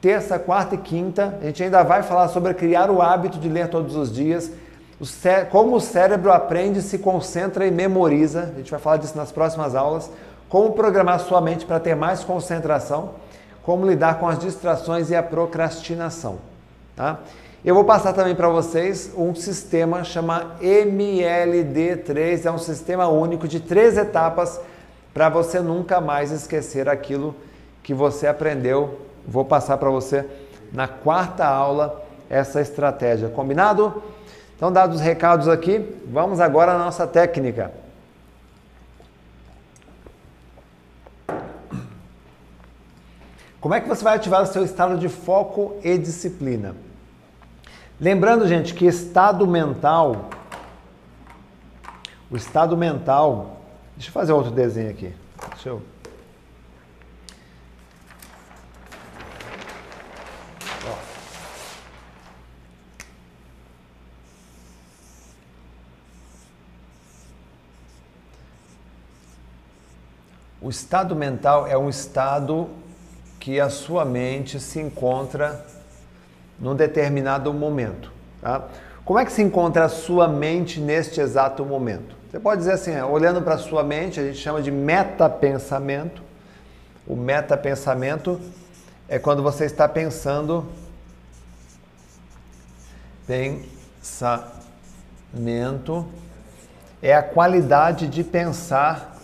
terça, quarta e quinta. A gente ainda vai falar sobre criar o hábito de ler todos os dias. Como o cérebro aprende, se concentra e memoriza. A gente vai falar disso nas próximas aulas. Como programar sua mente para ter mais concentração. Como lidar com as distrações e a procrastinação. Tá? Eu vou passar também para vocês um sistema chama MLD3, é um sistema único de três etapas para você nunca mais esquecer aquilo que você aprendeu. Vou passar para você na quarta aula essa estratégia, combinado? Então, dados os recados aqui, vamos agora à nossa técnica. Como é que você vai ativar o seu estado de foco e disciplina? Lembrando, gente, que estado mental, o estado mental, deixa eu fazer outro desenho aqui. Deixa eu. O estado mental é um estado que a sua mente se encontra num determinado momento. Tá? Como é que se encontra a sua mente neste exato momento? Você pode dizer assim, olhando para a sua mente, a gente chama de metapensamento. O metapensamento é quando você está pensando pensamento é a qualidade de pensar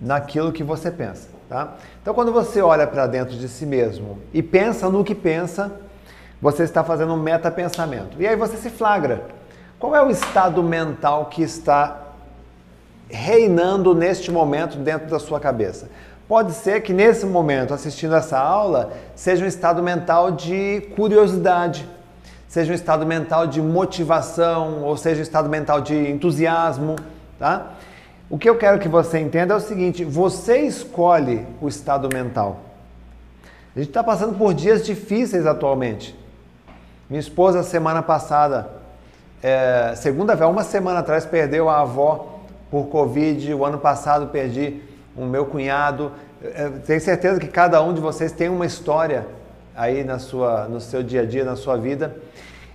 naquilo que você pensa, tá? Então quando você olha para dentro de si mesmo e pensa no que pensa, você está fazendo um metapensamento. E aí você se flagra. Qual é o estado mental que está reinando neste momento dentro da sua cabeça? Pode ser que nesse momento, assistindo essa aula, seja um estado mental de curiosidade, seja um estado mental de motivação, ou seja um estado mental de entusiasmo, tá? O que eu quero que você entenda é o seguinte: você escolhe o estado mental. A gente está passando por dias difíceis atualmente. Minha esposa, semana passada, é, segunda vez, uma semana atrás, perdeu a avó por Covid. O ano passado perdi o meu cunhado. É, tenho certeza que cada um de vocês tem uma história aí na sua, no seu dia a dia, na sua vida.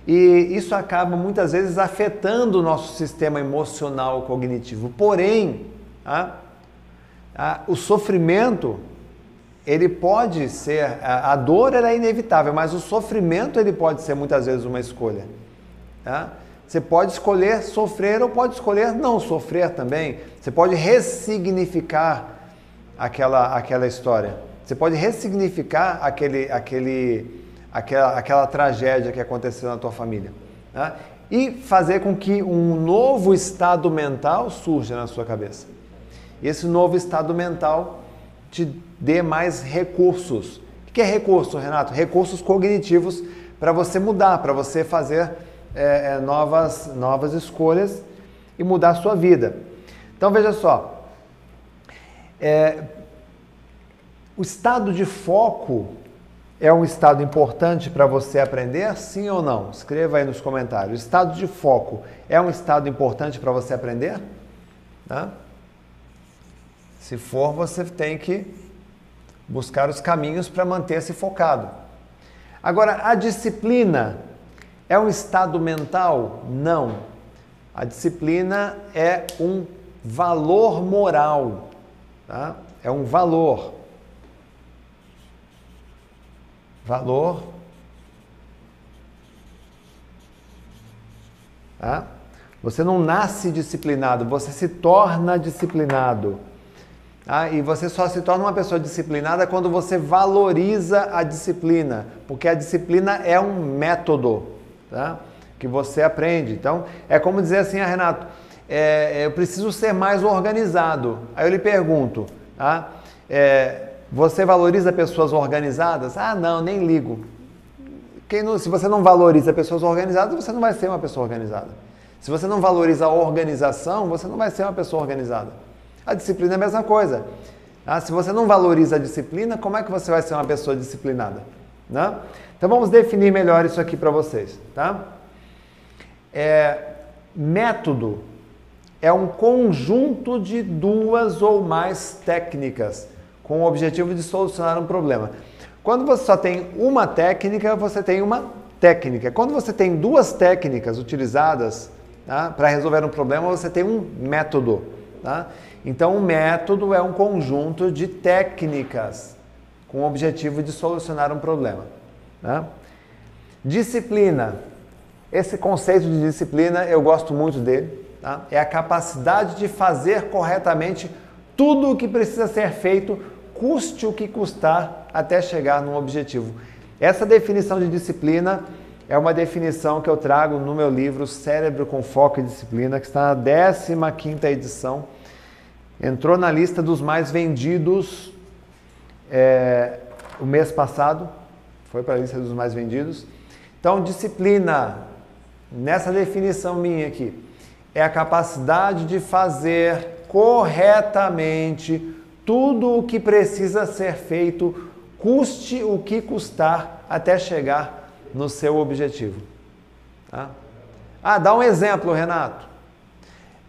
E isso acaba muitas vezes afetando o nosso sistema emocional cognitivo. Porém, o sofrimento ele pode ser, a dor é inevitável, mas o sofrimento ele pode ser muitas vezes uma escolha. Tá? Você pode escolher sofrer ou pode escolher não sofrer também. Você pode ressignificar aquela, aquela história. Você pode ressignificar aquele, aquele, aquela, aquela tragédia que aconteceu na tua família. Tá? E fazer com que um novo estado mental surja na sua cabeça. E esse novo estado mental te dê mais recursos. O que é recurso, Renato? Recursos cognitivos para você mudar, para você fazer é, é, novas, novas escolhas e mudar a sua vida. Então veja só, é, o estado de foco é um estado importante para você aprender, sim ou não? Escreva aí nos comentários. O estado de foco é um estado importante para você aprender? Tá? Se for, você tem que buscar os caminhos para manter-se focado. Agora, a disciplina é um estado mental? Não. A disciplina é um valor moral, tá? É um valor. Valor. Tá? Você não nasce disciplinado, você se torna disciplinado. Tá? E você só se torna uma pessoa disciplinada quando você valoriza a disciplina, porque a disciplina é um método tá? que você aprende. Então, é como dizer assim, ah, Renato, é, eu preciso ser mais organizado. Aí eu lhe pergunto, tá? É, você valoriza pessoas organizadas? Ah, não, nem ligo. Não, se você não valoriza pessoas organizadas, você não vai ser uma pessoa organizada. Se você não valoriza a organização, você não vai ser uma pessoa organizada. A disciplina é a mesma coisa. Ah, se você não valoriza a disciplina, como é que você vai ser uma pessoa disciplinada? Né? Então vamos definir melhor isso aqui para vocês. Tá? É, método é um conjunto de duas ou mais técnicas com o objetivo de solucionar um problema. Quando você só tem uma técnica, você tem uma técnica. Quando você tem duas técnicas utilizadas tá, para resolver um problema, você tem um método. Tá? Então, um método é um conjunto de técnicas com o objetivo de solucionar um problema. Tá? Disciplina. Esse conceito de disciplina eu gosto muito dele. Tá? É a capacidade de fazer corretamente tudo o que precisa ser feito custe o que custar até chegar num objetivo. Essa definição de disciplina é uma definição que eu trago no meu livro Cérebro com Foco e Disciplina, que está na 15 edição. Entrou na lista dos mais vendidos é, o mês passado, foi para a lista dos mais vendidos. Então, disciplina, nessa definição minha aqui, é a capacidade de fazer corretamente tudo o que precisa ser feito, custe o que custar até chegar no seu objetivo. Tá? Ah, dá um exemplo, Renato.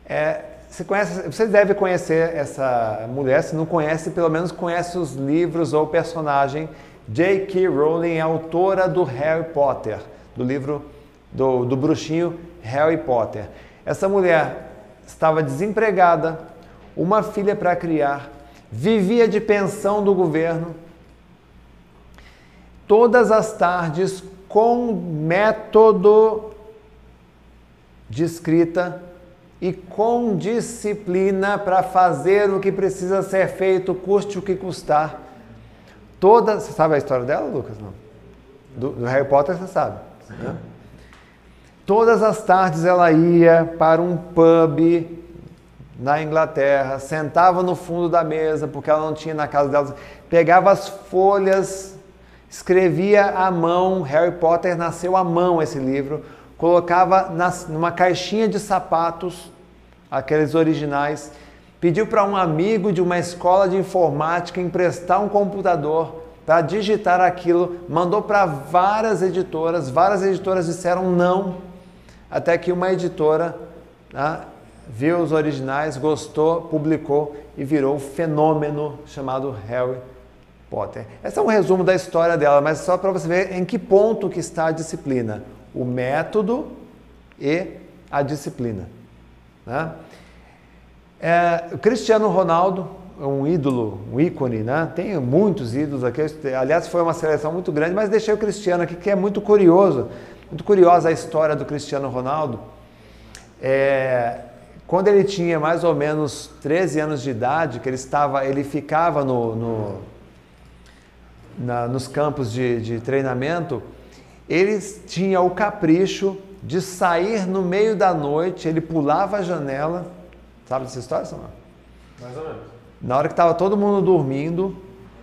É, você, conhece, você deve conhecer essa mulher, se não conhece, pelo menos conhece os livros ou personagem. J.K. Rowling é autora do Harry Potter, do livro do, do bruxinho Harry Potter. Essa mulher estava desempregada, uma filha para criar, vivia de pensão do governo, todas as tardes com método de escrita e com disciplina para fazer o que precisa ser feito, custe o que custar. Todas, você sabe a história dela, Lucas? Não. Do, do Harry Potter você sabe. Né? Todas as tardes ela ia para um pub na Inglaterra, sentava no fundo da mesa, porque ela não tinha na casa dela, pegava as folhas, escrevia à mão, Harry Potter nasceu à mão esse livro, colocava nas, numa caixinha de sapatos, aqueles originais, pediu para um amigo de uma escola de informática emprestar um computador para digitar aquilo, mandou para várias editoras, várias editoras disseram não, até que uma editora né, viu os originais, gostou, publicou e virou o fenômeno chamado Harry Potter. Esse é um resumo da história dela, mas só para você ver em que ponto que está a disciplina. O método e a disciplina. Né? É, Cristiano Ronaldo, um ídolo, um ícone, né? Tem muitos ídolos aqui. Aliás, foi uma seleção muito grande, mas deixei o Cristiano aqui, que é muito curioso. Muito curiosa a história do Cristiano Ronaldo. É, quando ele tinha mais ou menos 13 anos de idade, que ele estava, ele ficava no, no na, nos campos de, de treinamento, ele tinha o capricho de sair no meio da noite, ele pulava a janela. Sabe dessa história, Samuel? Mais ou menos. Na hora que estava todo mundo dormindo,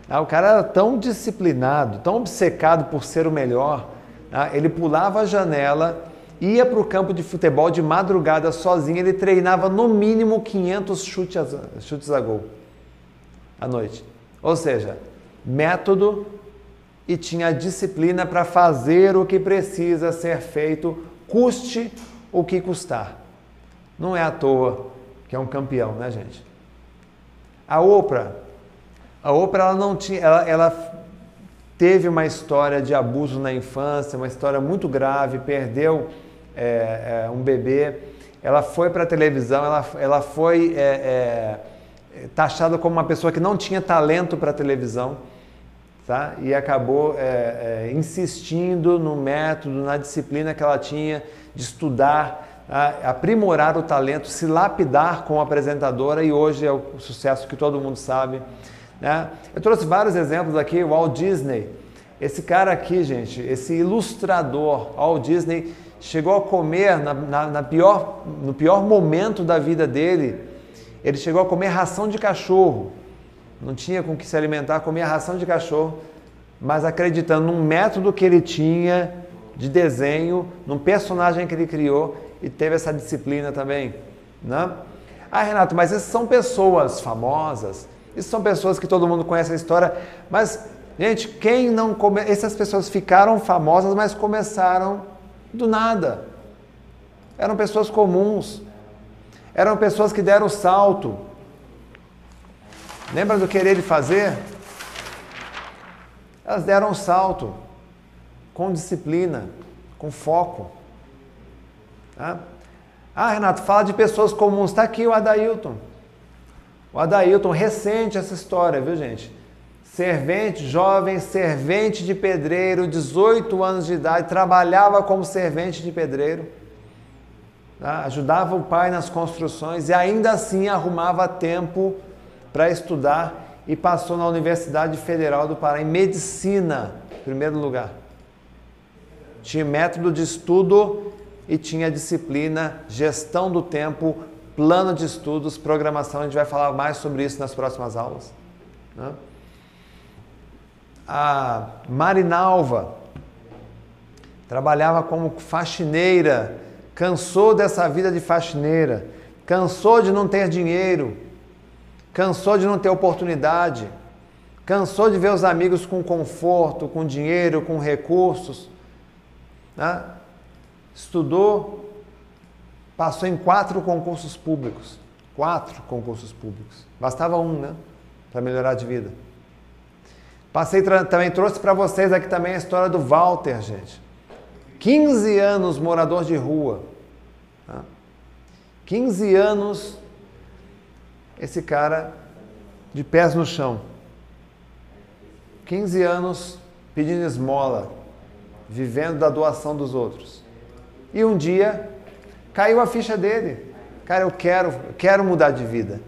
ah, o cara era tão disciplinado, tão obcecado por ser o melhor, ah, ele pulava a janela ia para o campo de futebol de madrugada sozinho, ele treinava no mínimo 500 chutes a, chutes a gol à noite. Ou seja, método e tinha disciplina para fazer o que precisa ser feito, custe o que custar. Não é à toa que é um campeão, né, gente? A Oprah, a Oprah ela não tinha, ela, ela teve uma história de abuso na infância, uma história muito grave, perdeu é, é, um bebê, ela foi para a televisão, ela, ela foi é, é, taxada como uma pessoa que não tinha talento para televisão, tá? e acabou é, é, insistindo no método, na disciplina que ela tinha de estudar aprimorar o talento, se lapidar como apresentadora e hoje é o sucesso que todo mundo sabe. Né? Eu trouxe vários exemplos aqui, o Walt Disney. Esse cara aqui, gente, esse ilustrador, Walt Disney, chegou a comer na, na, na pior, no pior momento da vida dele, ele chegou a comer ração de cachorro. Não tinha com que se alimentar, comia ração de cachorro, mas acreditando num método que ele tinha de desenho, num personagem que ele criou e teve essa disciplina também. Né? Ah, Renato, mas essas são pessoas famosas, essas são pessoas que todo mundo conhece a história, mas, gente, quem não come... essas pessoas ficaram famosas, mas começaram do nada. Eram pessoas comuns, eram pessoas que deram salto. Lembra do querer e fazer? Elas deram um salto com disciplina, com foco. Tá? Ah, Renato, fala de pessoas comuns. Está aqui o Adailton. O Adailton, recente essa história, viu gente? Servente, jovem, servente de pedreiro, 18 anos de idade, trabalhava como servente de pedreiro, tá? ajudava o pai nas construções e ainda assim arrumava tempo para estudar e passou na Universidade Federal do Pará em medicina, em primeiro lugar. Tinha método de estudo e tinha disciplina, gestão do tempo, plano de estudos, programação. A gente vai falar mais sobre isso nas próximas aulas. Né? A Marinalva trabalhava como faxineira, cansou dessa vida de faxineira, cansou de não ter dinheiro, cansou de não ter oportunidade, cansou de ver os amigos com conforto, com dinheiro, com recursos. Né? Estudou, passou em quatro concursos públicos. Quatro concursos públicos. Bastava um, né? Para melhorar de vida. Passei também trouxe para vocês aqui também a história do Walter, gente. 15 anos morador de rua. Tá? 15 anos esse cara de pés no chão. 15 anos pedindo esmola, vivendo da doação dos outros. E um dia caiu a ficha dele. Cara, eu quero, eu quero mudar de vida.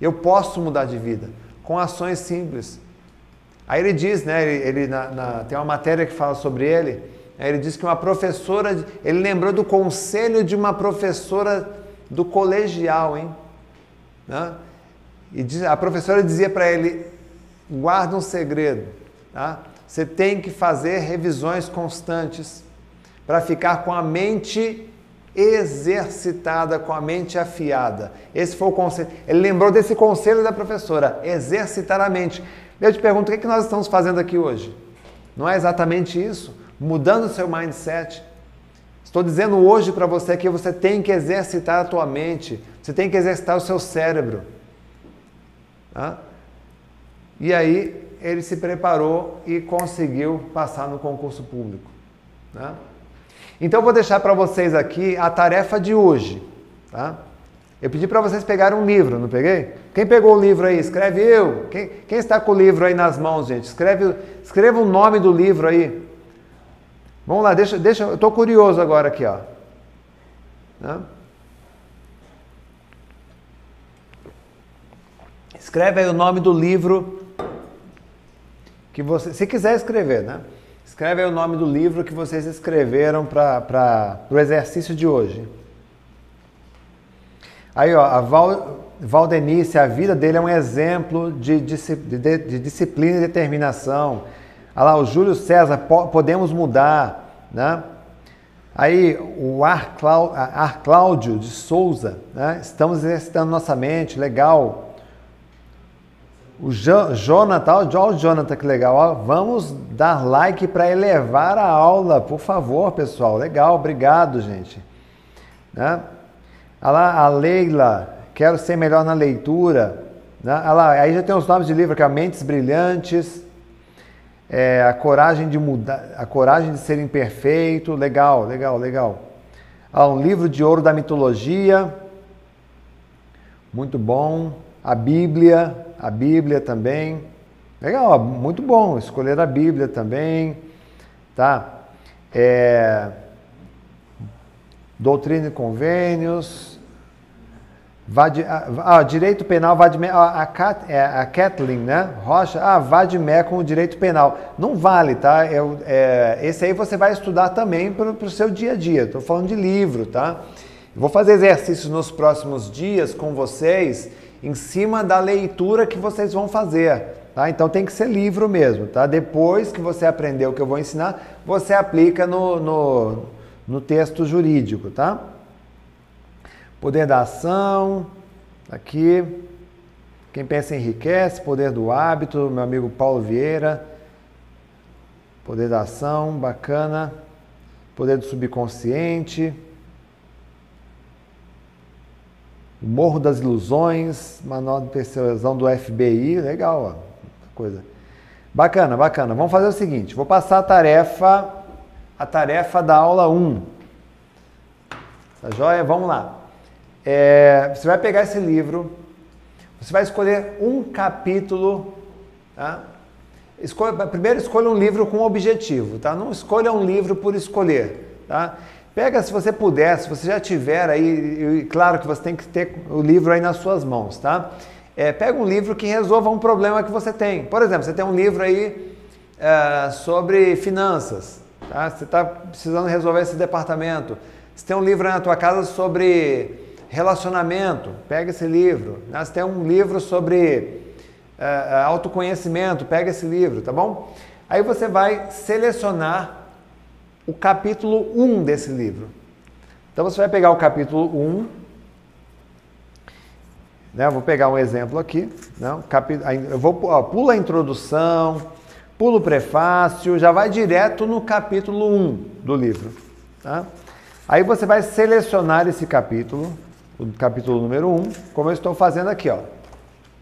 Eu posso mudar de vida com ações simples. Aí ele diz, né? Ele, ele na, na, tem uma matéria que fala sobre ele. Ele diz que uma professora, ele lembrou do conselho de uma professora do colegial, hein? Né? E diz, a professora dizia para ele: guarda um segredo, tá? Você tem que fazer revisões constantes para ficar com a mente exercitada, com a mente afiada. Esse foi o conselho. Ele lembrou desse conselho da professora: exercitar a mente. Eu te pergunto, o que, é que nós estamos fazendo aqui hoje? Não é exatamente isso? Mudando o seu mindset. Estou dizendo hoje para você que você tem que exercitar a tua mente, você tem que exercitar o seu cérebro. Tá? E aí ele se preparou e conseguiu passar no concurso público. Tá? Então vou deixar para vocês aqui a tarefa de hoje. Tá? Eu pedi para vocês pegarem um livro, não peguei? Quem pegou o livro aí? Escreve eu. Quem, quem está com o livro aí nas mãos, gente? Escreve, escreva o nome do livro aí. Vamos lá, deixa, deixa, eu estou curioso agora aqui, ó. Né? Escreve aí o nome do livro que você, se quiser escrever, né? Escreve aí o nome do livro que vocês escreveram para o exercício de hoje. Aí, ó, a Val, Valdenice, a vida dele é um exemplo de, de, de, de disciplina e determinação. Olha lá, o Júlio César, po, podemos mudar, né? Aí, o Ar, Cláudio de Souza, né? estamos exercitando nossa mente, legal. O Jonathan, olha o Jonathan que legal, ó, vamos dar like para elevar a aula, por favor, pessoal. Legal, obrigado, gente. Né? Olha lá, a Leila, quero ser melhor na leitura. Né? Olha lá, aí já tem os nomes de livro, que é Mentes Brilhantes, é, a coragem de mudar, a coragem de ser imperfeito, legal, legal, legal. Lá, um livro de ouro da mitologia, muito bom. A Bíblia, a Bíblia também. Legal, muito bom. Escolher a Bíblia também, tá? É... Doutrina e Convênios, Vade, ah, ah, direito penal, Vadme, ah, a, Cat, é, a Kathleen, né? Rocha, ah, Vadmé com o direito penal. Não vale, tá? Eu, é, esse aí você vai estudar também para o seu dia a dia. Estou falando de livro, tá? vou fazer exercícios nos próximos dias com vocês em cima da leitura que vocês vão fazer. Tá? Então tem que ser livro mesmo. Tá? Depois que você aprender o que eu vou ensinar, você aplica no, no, no texto jurídico. Tá? Poder da ação, aqui. Quem pensa enriquece, poder do hábito, meu amigo Paulo Vieira. Poder da ação, bacana. Poder do subconsciente. Morro das Ilusões, manual de persuasão do FBI, legal, ó, coisa. Bacana, bacana. Vamos fazer o seguinte, vou passar a tarefa, a tarefa da aula 1. Tá joia? Vamos lá. É, você vai pegar esse livro, você vai escolher um capítulo, tá? Escolha, primeiro escolha um livro com objetivo, tá? Não escolha um livro por escolher, tá? Pega, se você puder, se você já tiver aí, claro que você tem que ter o livro aí nas suas mãos, tá? É, pega um livro que resolva um problema que você tem. Por exemplo, você tem um livro aí é, sobre finanças, tá? Você está precisando resolver esse departamento. Você tem um livro aí na tua casa sobre relacionamento, pega esse livro. Né? Você tem um livro sobre uh, autoconhecimento, pega esse livro, tá bom? Aí você vai selecionar o capítulo 1 desse livro. Então você vai pegar o capítulo 1, né? Eu vou pegar um exemplo aqui, né? eu vou ó, pula a introdução, pula o prefácio, já vai direto no capítulo 1 do livro. Tá? Aí você vai selecionar esse capítulo, o capítulo número 1, como eu estou fazendo aqui. Ó.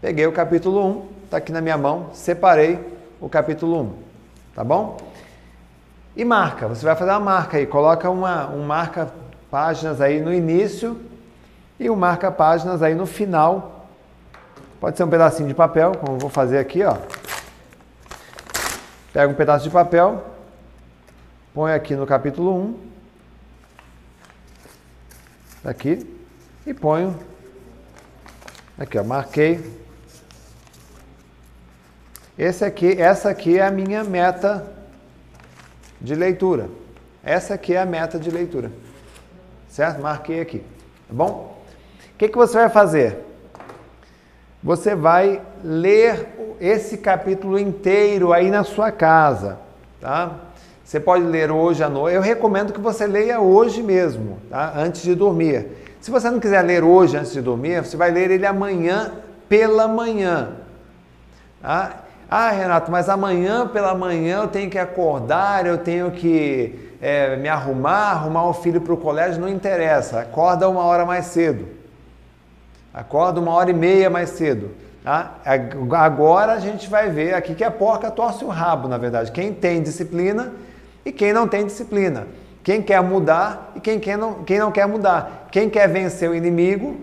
Peguei o capítulo 1, está aqui na minha mão, separei o capítulo 1, tá bom? E marca, você vai fazer uma marca aí, coloca uma, um marca páginas aí no início e um marca páginas aí no final. Pode ser um pedacinho de papel, como eu vou fazer aqui, ó. Pega um pedaço de papel, põe aqui no capítulo 1, aqui, e ponho aqui, ó, marquei. Esse aqui, essa aqui é a minha meta de leitura. Essa aqui é a meta de leitura. Certo? Marquei aqui. Tá bom? O que, que você vai fazer? Você vai ler esse capítulo inteiro aí na sua casa, tá? Você pode ler hoje à noite. Eu recomendo que você leia hoje mesmo, tá? Antes de dormir. Se você não quiser ler hoje antes de dormir, você vai ler ele amanhã pela manhã. Tá? Ah, Renato, mas amanhã pela manhã eu tenho que acordar, eu tenho que é, me arrumar, arrumar o filho para o colégio, não interessa. Acorda uma hora mais cedo. Acorda uma hora e meia mais cedo. Tá? Agora a gente vai ver aqui que a porca torce o rabo, na verdade. Quem tem disciplina e quem não tem disciplina. Quem quer mudar e quem, quer não, quem não quer mudar. Quem quer vencer o inimigo,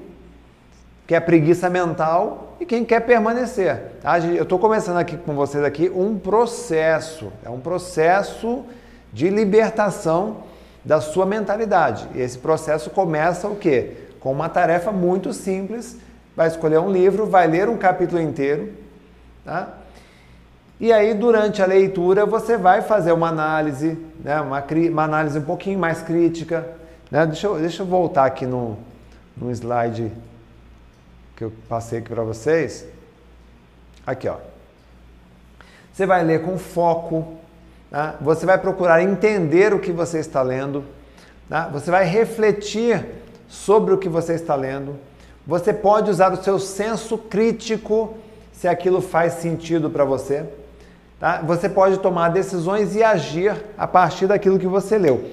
que é preguiça mental, e quem quer permanecer. Tá? Eu estou começando aqui com vocês aqui um processo. É um processo de libertação da sua mentalidade. E esse processo começa o quê? Com uma tarefa muito simples. Vai escolher um livro, vai ler um capítulo inteiro, tá? E aí, durante a leitura, você vai fazer uma análise, né? uma, uma análise um pouquinho mais crítica. Né? Deixa, eu, deixa eu voltar aqui no, no slide que eu passei aqui para vocês. Aqui, ó. Você vai ler com foco, tá? você vai procurar entender o que você está lendo, tá? você vai refletir sobre o que você está lendo. Você pode usar o seu senso crítico se aquilo faz sentido para você. Tá? Você pode tomar decisões e agir a partir daquilo que você leu.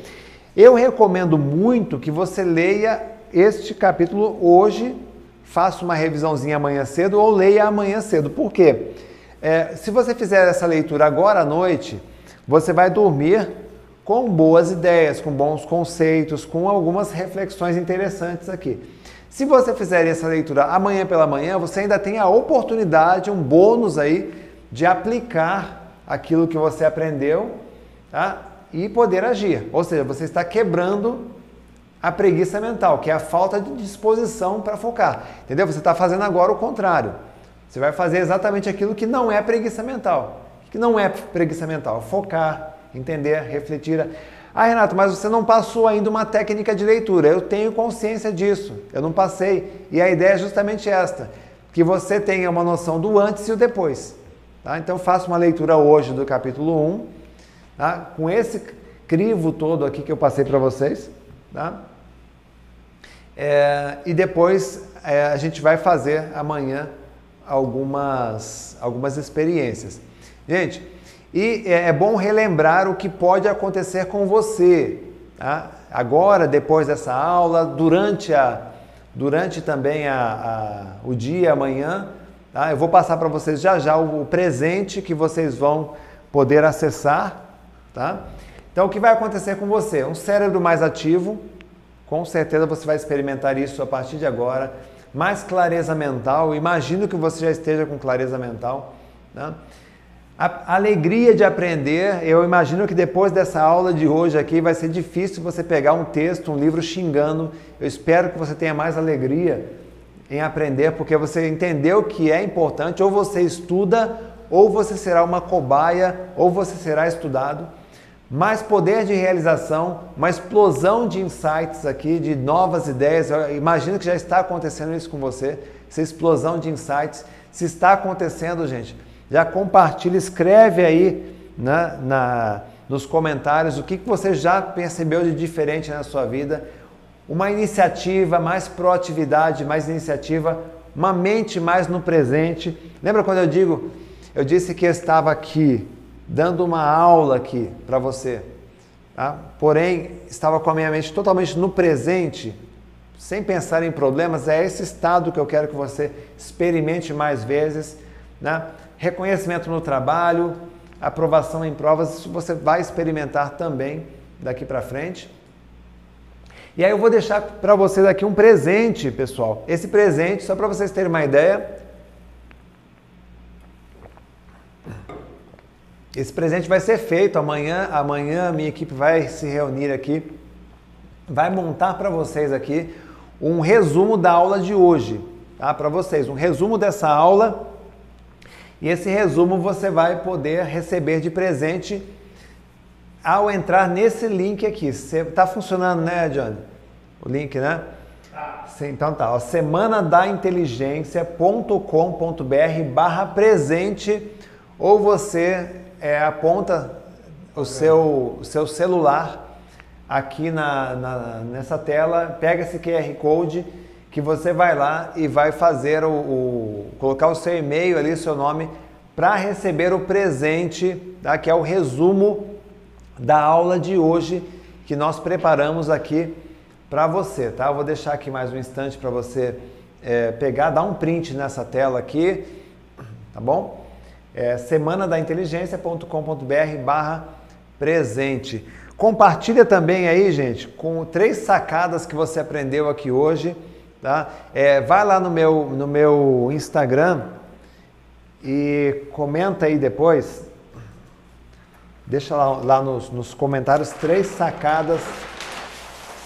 Eu recomendo muito que você leia este capítulo hoje, faça uma revisãozinha amanhã cedo ou leia amanhã cedo. Por quê? É, se você fizer essa leitura agora à noite, você vai dormir com boas ideias, com bons conceitos, com algumas reflexões interessantes aqui. Se você fizer essa leitura amanhã pela manhã, você ainda tem a oportunidade, um bônus aí de aplicar aquilo que você aprendeu tá? e poder agir. Ou seja, você está quebrando a preguiça mental, que é a falta de disposição para focar. Entendeu? Você está fazendo agora o contrário. Você vai fazer exatamente aquilo que não é preguiça mental. Que não é preguiça mental. Focar, entender, refletir. Ah, Renato, mas você não passou ainda uma técnica de leitura. Eu tenho consciência disso. Eu não passei. E a ideia é justamente esta: que você tenha uma noção do antes e o depois. Tá? Então, faça uma leitura hoje do capítulo 1, tá? com esse crivo todo aqui que eu passei para vocês. Tá? É, e depois é, a gente vai fazer amanhã algumas, algumas experiências. Gente, e é, é bom relembrar o que pode acontecer com você. Tá? Agora, depois dessa aula, durante, a, durante também a, a o dia, amanhã, tá? eu vou passar para vocês já já o, o presente que vocês vão poder acessar. Tá? Então, o que vai acontecer com você? Um cérebro mais ativo, com certeza você vai experimentar isso a partir de agora. Mais clareza mental, imagino que você já esteja com clareza mental. Né? A alegria de aprender, eu imagino que depois dessa aula de hoje aqui vai ser difícil você pegar um texto, um livro xingando. Eu espero que você tenha mais alegria em aprender, porque você entendeu que é importante, ou você estuda, ou você será uma cobaia, ou você será estudado. Mais poder de realização, uma explosão de insights aqui, de novas ideias. Imagino que já está acontecendo isso com você, essa explosão de insights. Se está acontecendo, gente, já compartilha, escreve aí na, na, nos comentários o que, que você já percebeu de diferente na sua vida. Uma iniciativa, mais proatividade, mais iniciativa, uma mente mais no presente. Lembra quando eu digo, eu disse que eu estava aqui dando uma aula aqui para você, tá? porém estava com a minha mente totalmente no presente, sem pensar em problemas. É esse estado que eu quero que você experimente mais vezes. Né? reconhecimento no trabalho, aprovação em provas, isso você vai experimentar também daqui para frente. E aí eu vou deixar para vocês aqui um presente, pessoal. Esse presente, só para vocês terem uma ideia, esse presente vai ser feito amanhã. Amanhã a minha equipe vai se reunir aqui, vai montar para vocês aqui um resumo da aula de hoje, tá? Para vocês, um resumo dessa aula e esse resumo você vai poder receber de presente ao entrar nesse link aqui. Está funcionando, né, Johnny? O link, né? Tá. Então tá, ó, semanadainteligência.com.br barra presente ou você é, aponta o seu, o seu celular aqui na, na, nessa tela, pega esse QR Code que você vai lá e vai fazer o, o colocar o seu e-mail ali, seu nome, para receber o presente, tá? que é o resumo da aula de hoje que nós preparamos aqui para você, tá? Eu vou deixar aqui mais um instante para você é, pegar, dar um print nessa tela aqui, tá bom? É, semanadainteligência.com.br barra presente. Compartilha também aí, gente, com três sacadas que você aprendeu aqui hoje. Tá? É, vai lá no meu, no meu Instagram e comenta aí depois. Deixa lá, lá nos, nos, comentários três sacadas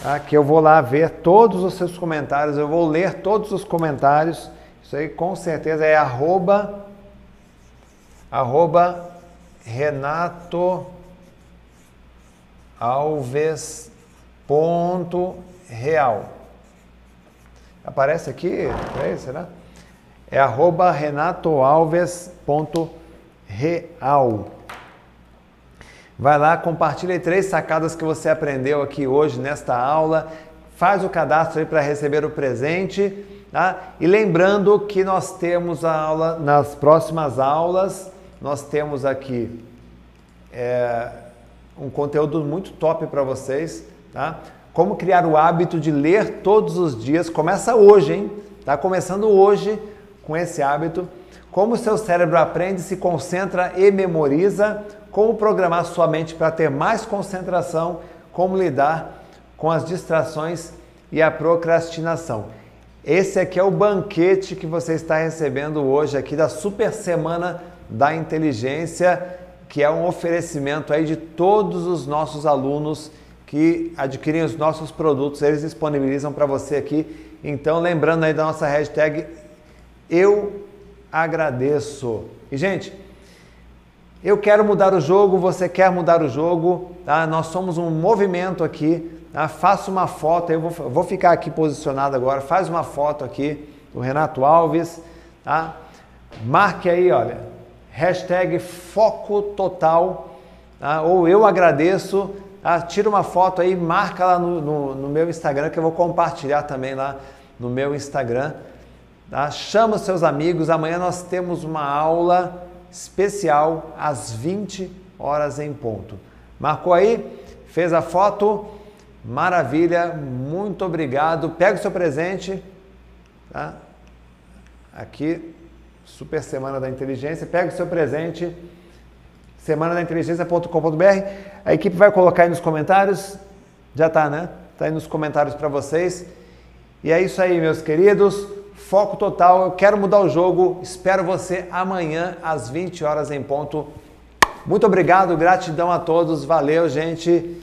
tá? que eu vou lá ver todos os seus comentários. Eu vou ler todos os comentários. Isso aí com certeza é arroba, arroba Renato Alves ponto real. Aparece aqui? Isso, será? É arroba renatoalves.real. Vai lá, compartilhe três sacadas que você aprendeu aqui hoje nesta aula. Faz o cadastro aí para receber o presente. Tá? E lembrando que nós temos a aula, nas próximas aulas, nós temos aqui é, um conteúdo muito top para vocês. Tá? Como criar o hábito de ler todos os dias. Começa hoje, hein? Tá começando hoje com esse hábito. Como o seu cérebro aprende, se concentra e memoriza. Como programar sua mente para ter mais concentração. Como lidar com as distrações e a procrastinação. Esse aqui é o banquete que você está recebendo hoje aqui da Super Semana da Inteligência, que é um oferecimento aí de todos os nossos alunos que adquirem os nossos produtos, eles disponibilizam para você aqui. Então, lembrando aí da nossa hashtag, eu agradeço. E, gente, eu quero mudar o jogo, você quer mudar o jogo, tá? Nós somos um movimento aqui, tá? Faça uma foto, eu vou, vou ficar aqui posicionado agora, faz uma foto aqui do Renato Alves, tá? Marque aí, olha, hashtag foco total, tá? ou eu agradeço, tá? tira uma foto aí, marca lá no, no, no, meu Instagram, que eu vou compartilhar também lá no meu Instagram. Tá? Chama os seus amigos, amanhã nós temos uma aula especial às 20 horas em ponto. Marcou aí? Fez a foto? Maravilha, muito obrigado. Pega o seu presente, tá? Aqui, Super Semana da Inteligência. Pega o seu presente, semanadainteligência.com.br. A equipe vai colocar aí nos comentários. Já tá, né? Tá aí nos comentários para vocês. E é isso aí, meus queridos. Foco total. Eu quero mudar o jogo. Espero você amanhã às 20 horas em ponto. Muito obrigado, gratidão a todos. Valeu, gente.